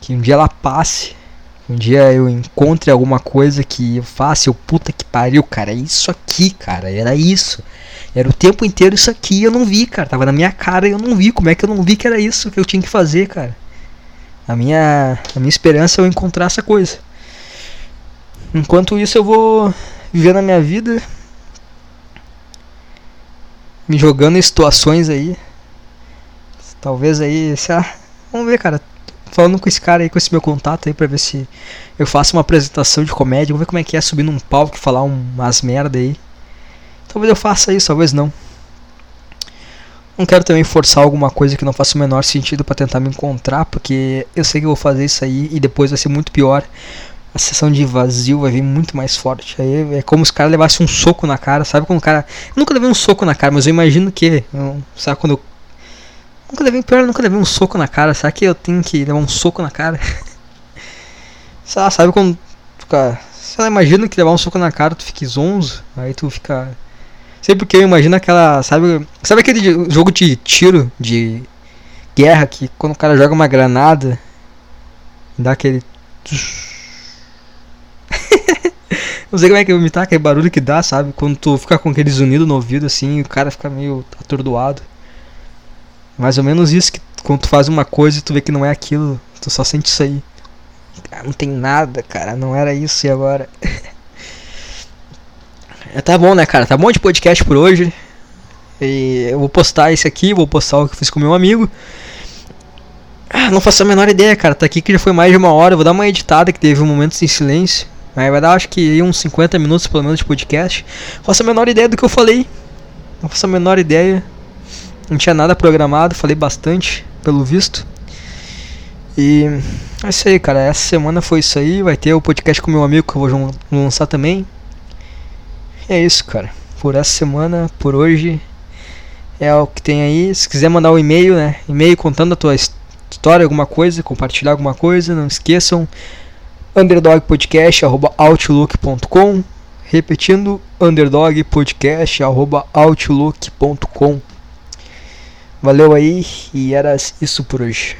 Que um dia ela passe um dia eu encontre alguma coisa que eu faça, eu puta que pariu, cara, é isso aqui, cara, era isso. Era o tempo inteiro isso aqui, eu não vi, cara, tava na minha cara e eu não vi. Como é que eu não vi que era isso que eu tinha que fazer, cara? A minha, a minha esperança é eu encontrar essa coisa. Enquanto isso eu vou vivendo a minha vida, me jogando em situações aí. Talvez aí, sei lá, vamos ver, cara falando com esse cara aí, com esse meu contato aí, pra ver se eu faço uma apresentação de comédia. Vamos ver como é que é subir num palco e falar umas merda aí. Talvez eu faça isso, talvez não. Não quero também forçar alguma coisa que não faça o menor sentido para tentar me encontrar, porque eu sei que eu vou fazer isso aí e depois vai ser muito pior. A sessão de vazio vai vir muito mais forte. Aí é como se o cara levasse um soco na cara, sabe? Quando o cara. Eu nunca levei um soco na cara, mas eu imagino que. Sabe quando eu Nunca levei, pior, nunca levei um soco na cara. Será que eu tenho que levar um soco na cara? sei lá, sabe quando fica. Sei lá, imagina que levar um soco na cara tu fica zonzo. Aí tu fica. Sei porque eu imagino aquela. Sabe, sabe aquele jogo de tiro, de guerra, que quando o cara joga uma granada, dá aquele. Não sei como é que eu imitar aquele barulho que dá, sabe? Quando tu fica com aquele zunido no ouvido assim, o cara fica meio atordoado. Mais ou menos isso que quando tu faz uma coisa e tu vê que não é aquilo, Tu só sente isso aí. Ah, não tem nada, cara. Não era isso e agora. é, tá bom, né, cara? Tá bom de podcast por hoje. E eu vou postar esse aqui, vou postar o que eu fiz com meu amigo. Ah, não faço a menor ideia, cara. Tá aqui que já foi mais de uma hora. Eu vou dar uma editada que teve um momento sem silêncio. Mas vai dar acho que uns 50 minutos pelo menos de podcast. Não faço a menor ideia do que eu falei. Não faço a menor ideia. Não tinha nada programado, falei bastante, pelo visto. E é isso aí, cara. Essa semana foi isso aí. Vai ter o podcast com meu amigo que eu vou lançar também. E é isso, cara. Por essa semana, por hoje, é o que tem aí. Se quiser mandar um e-mail, né? E-mail contando a tua história, alguma coisa, compartilhar alguma coisa, não esqueçam. underdogpodcast.outlook.com Repetindo, underdogpodcast.outlook.com Valeu aí e era isso por hoje.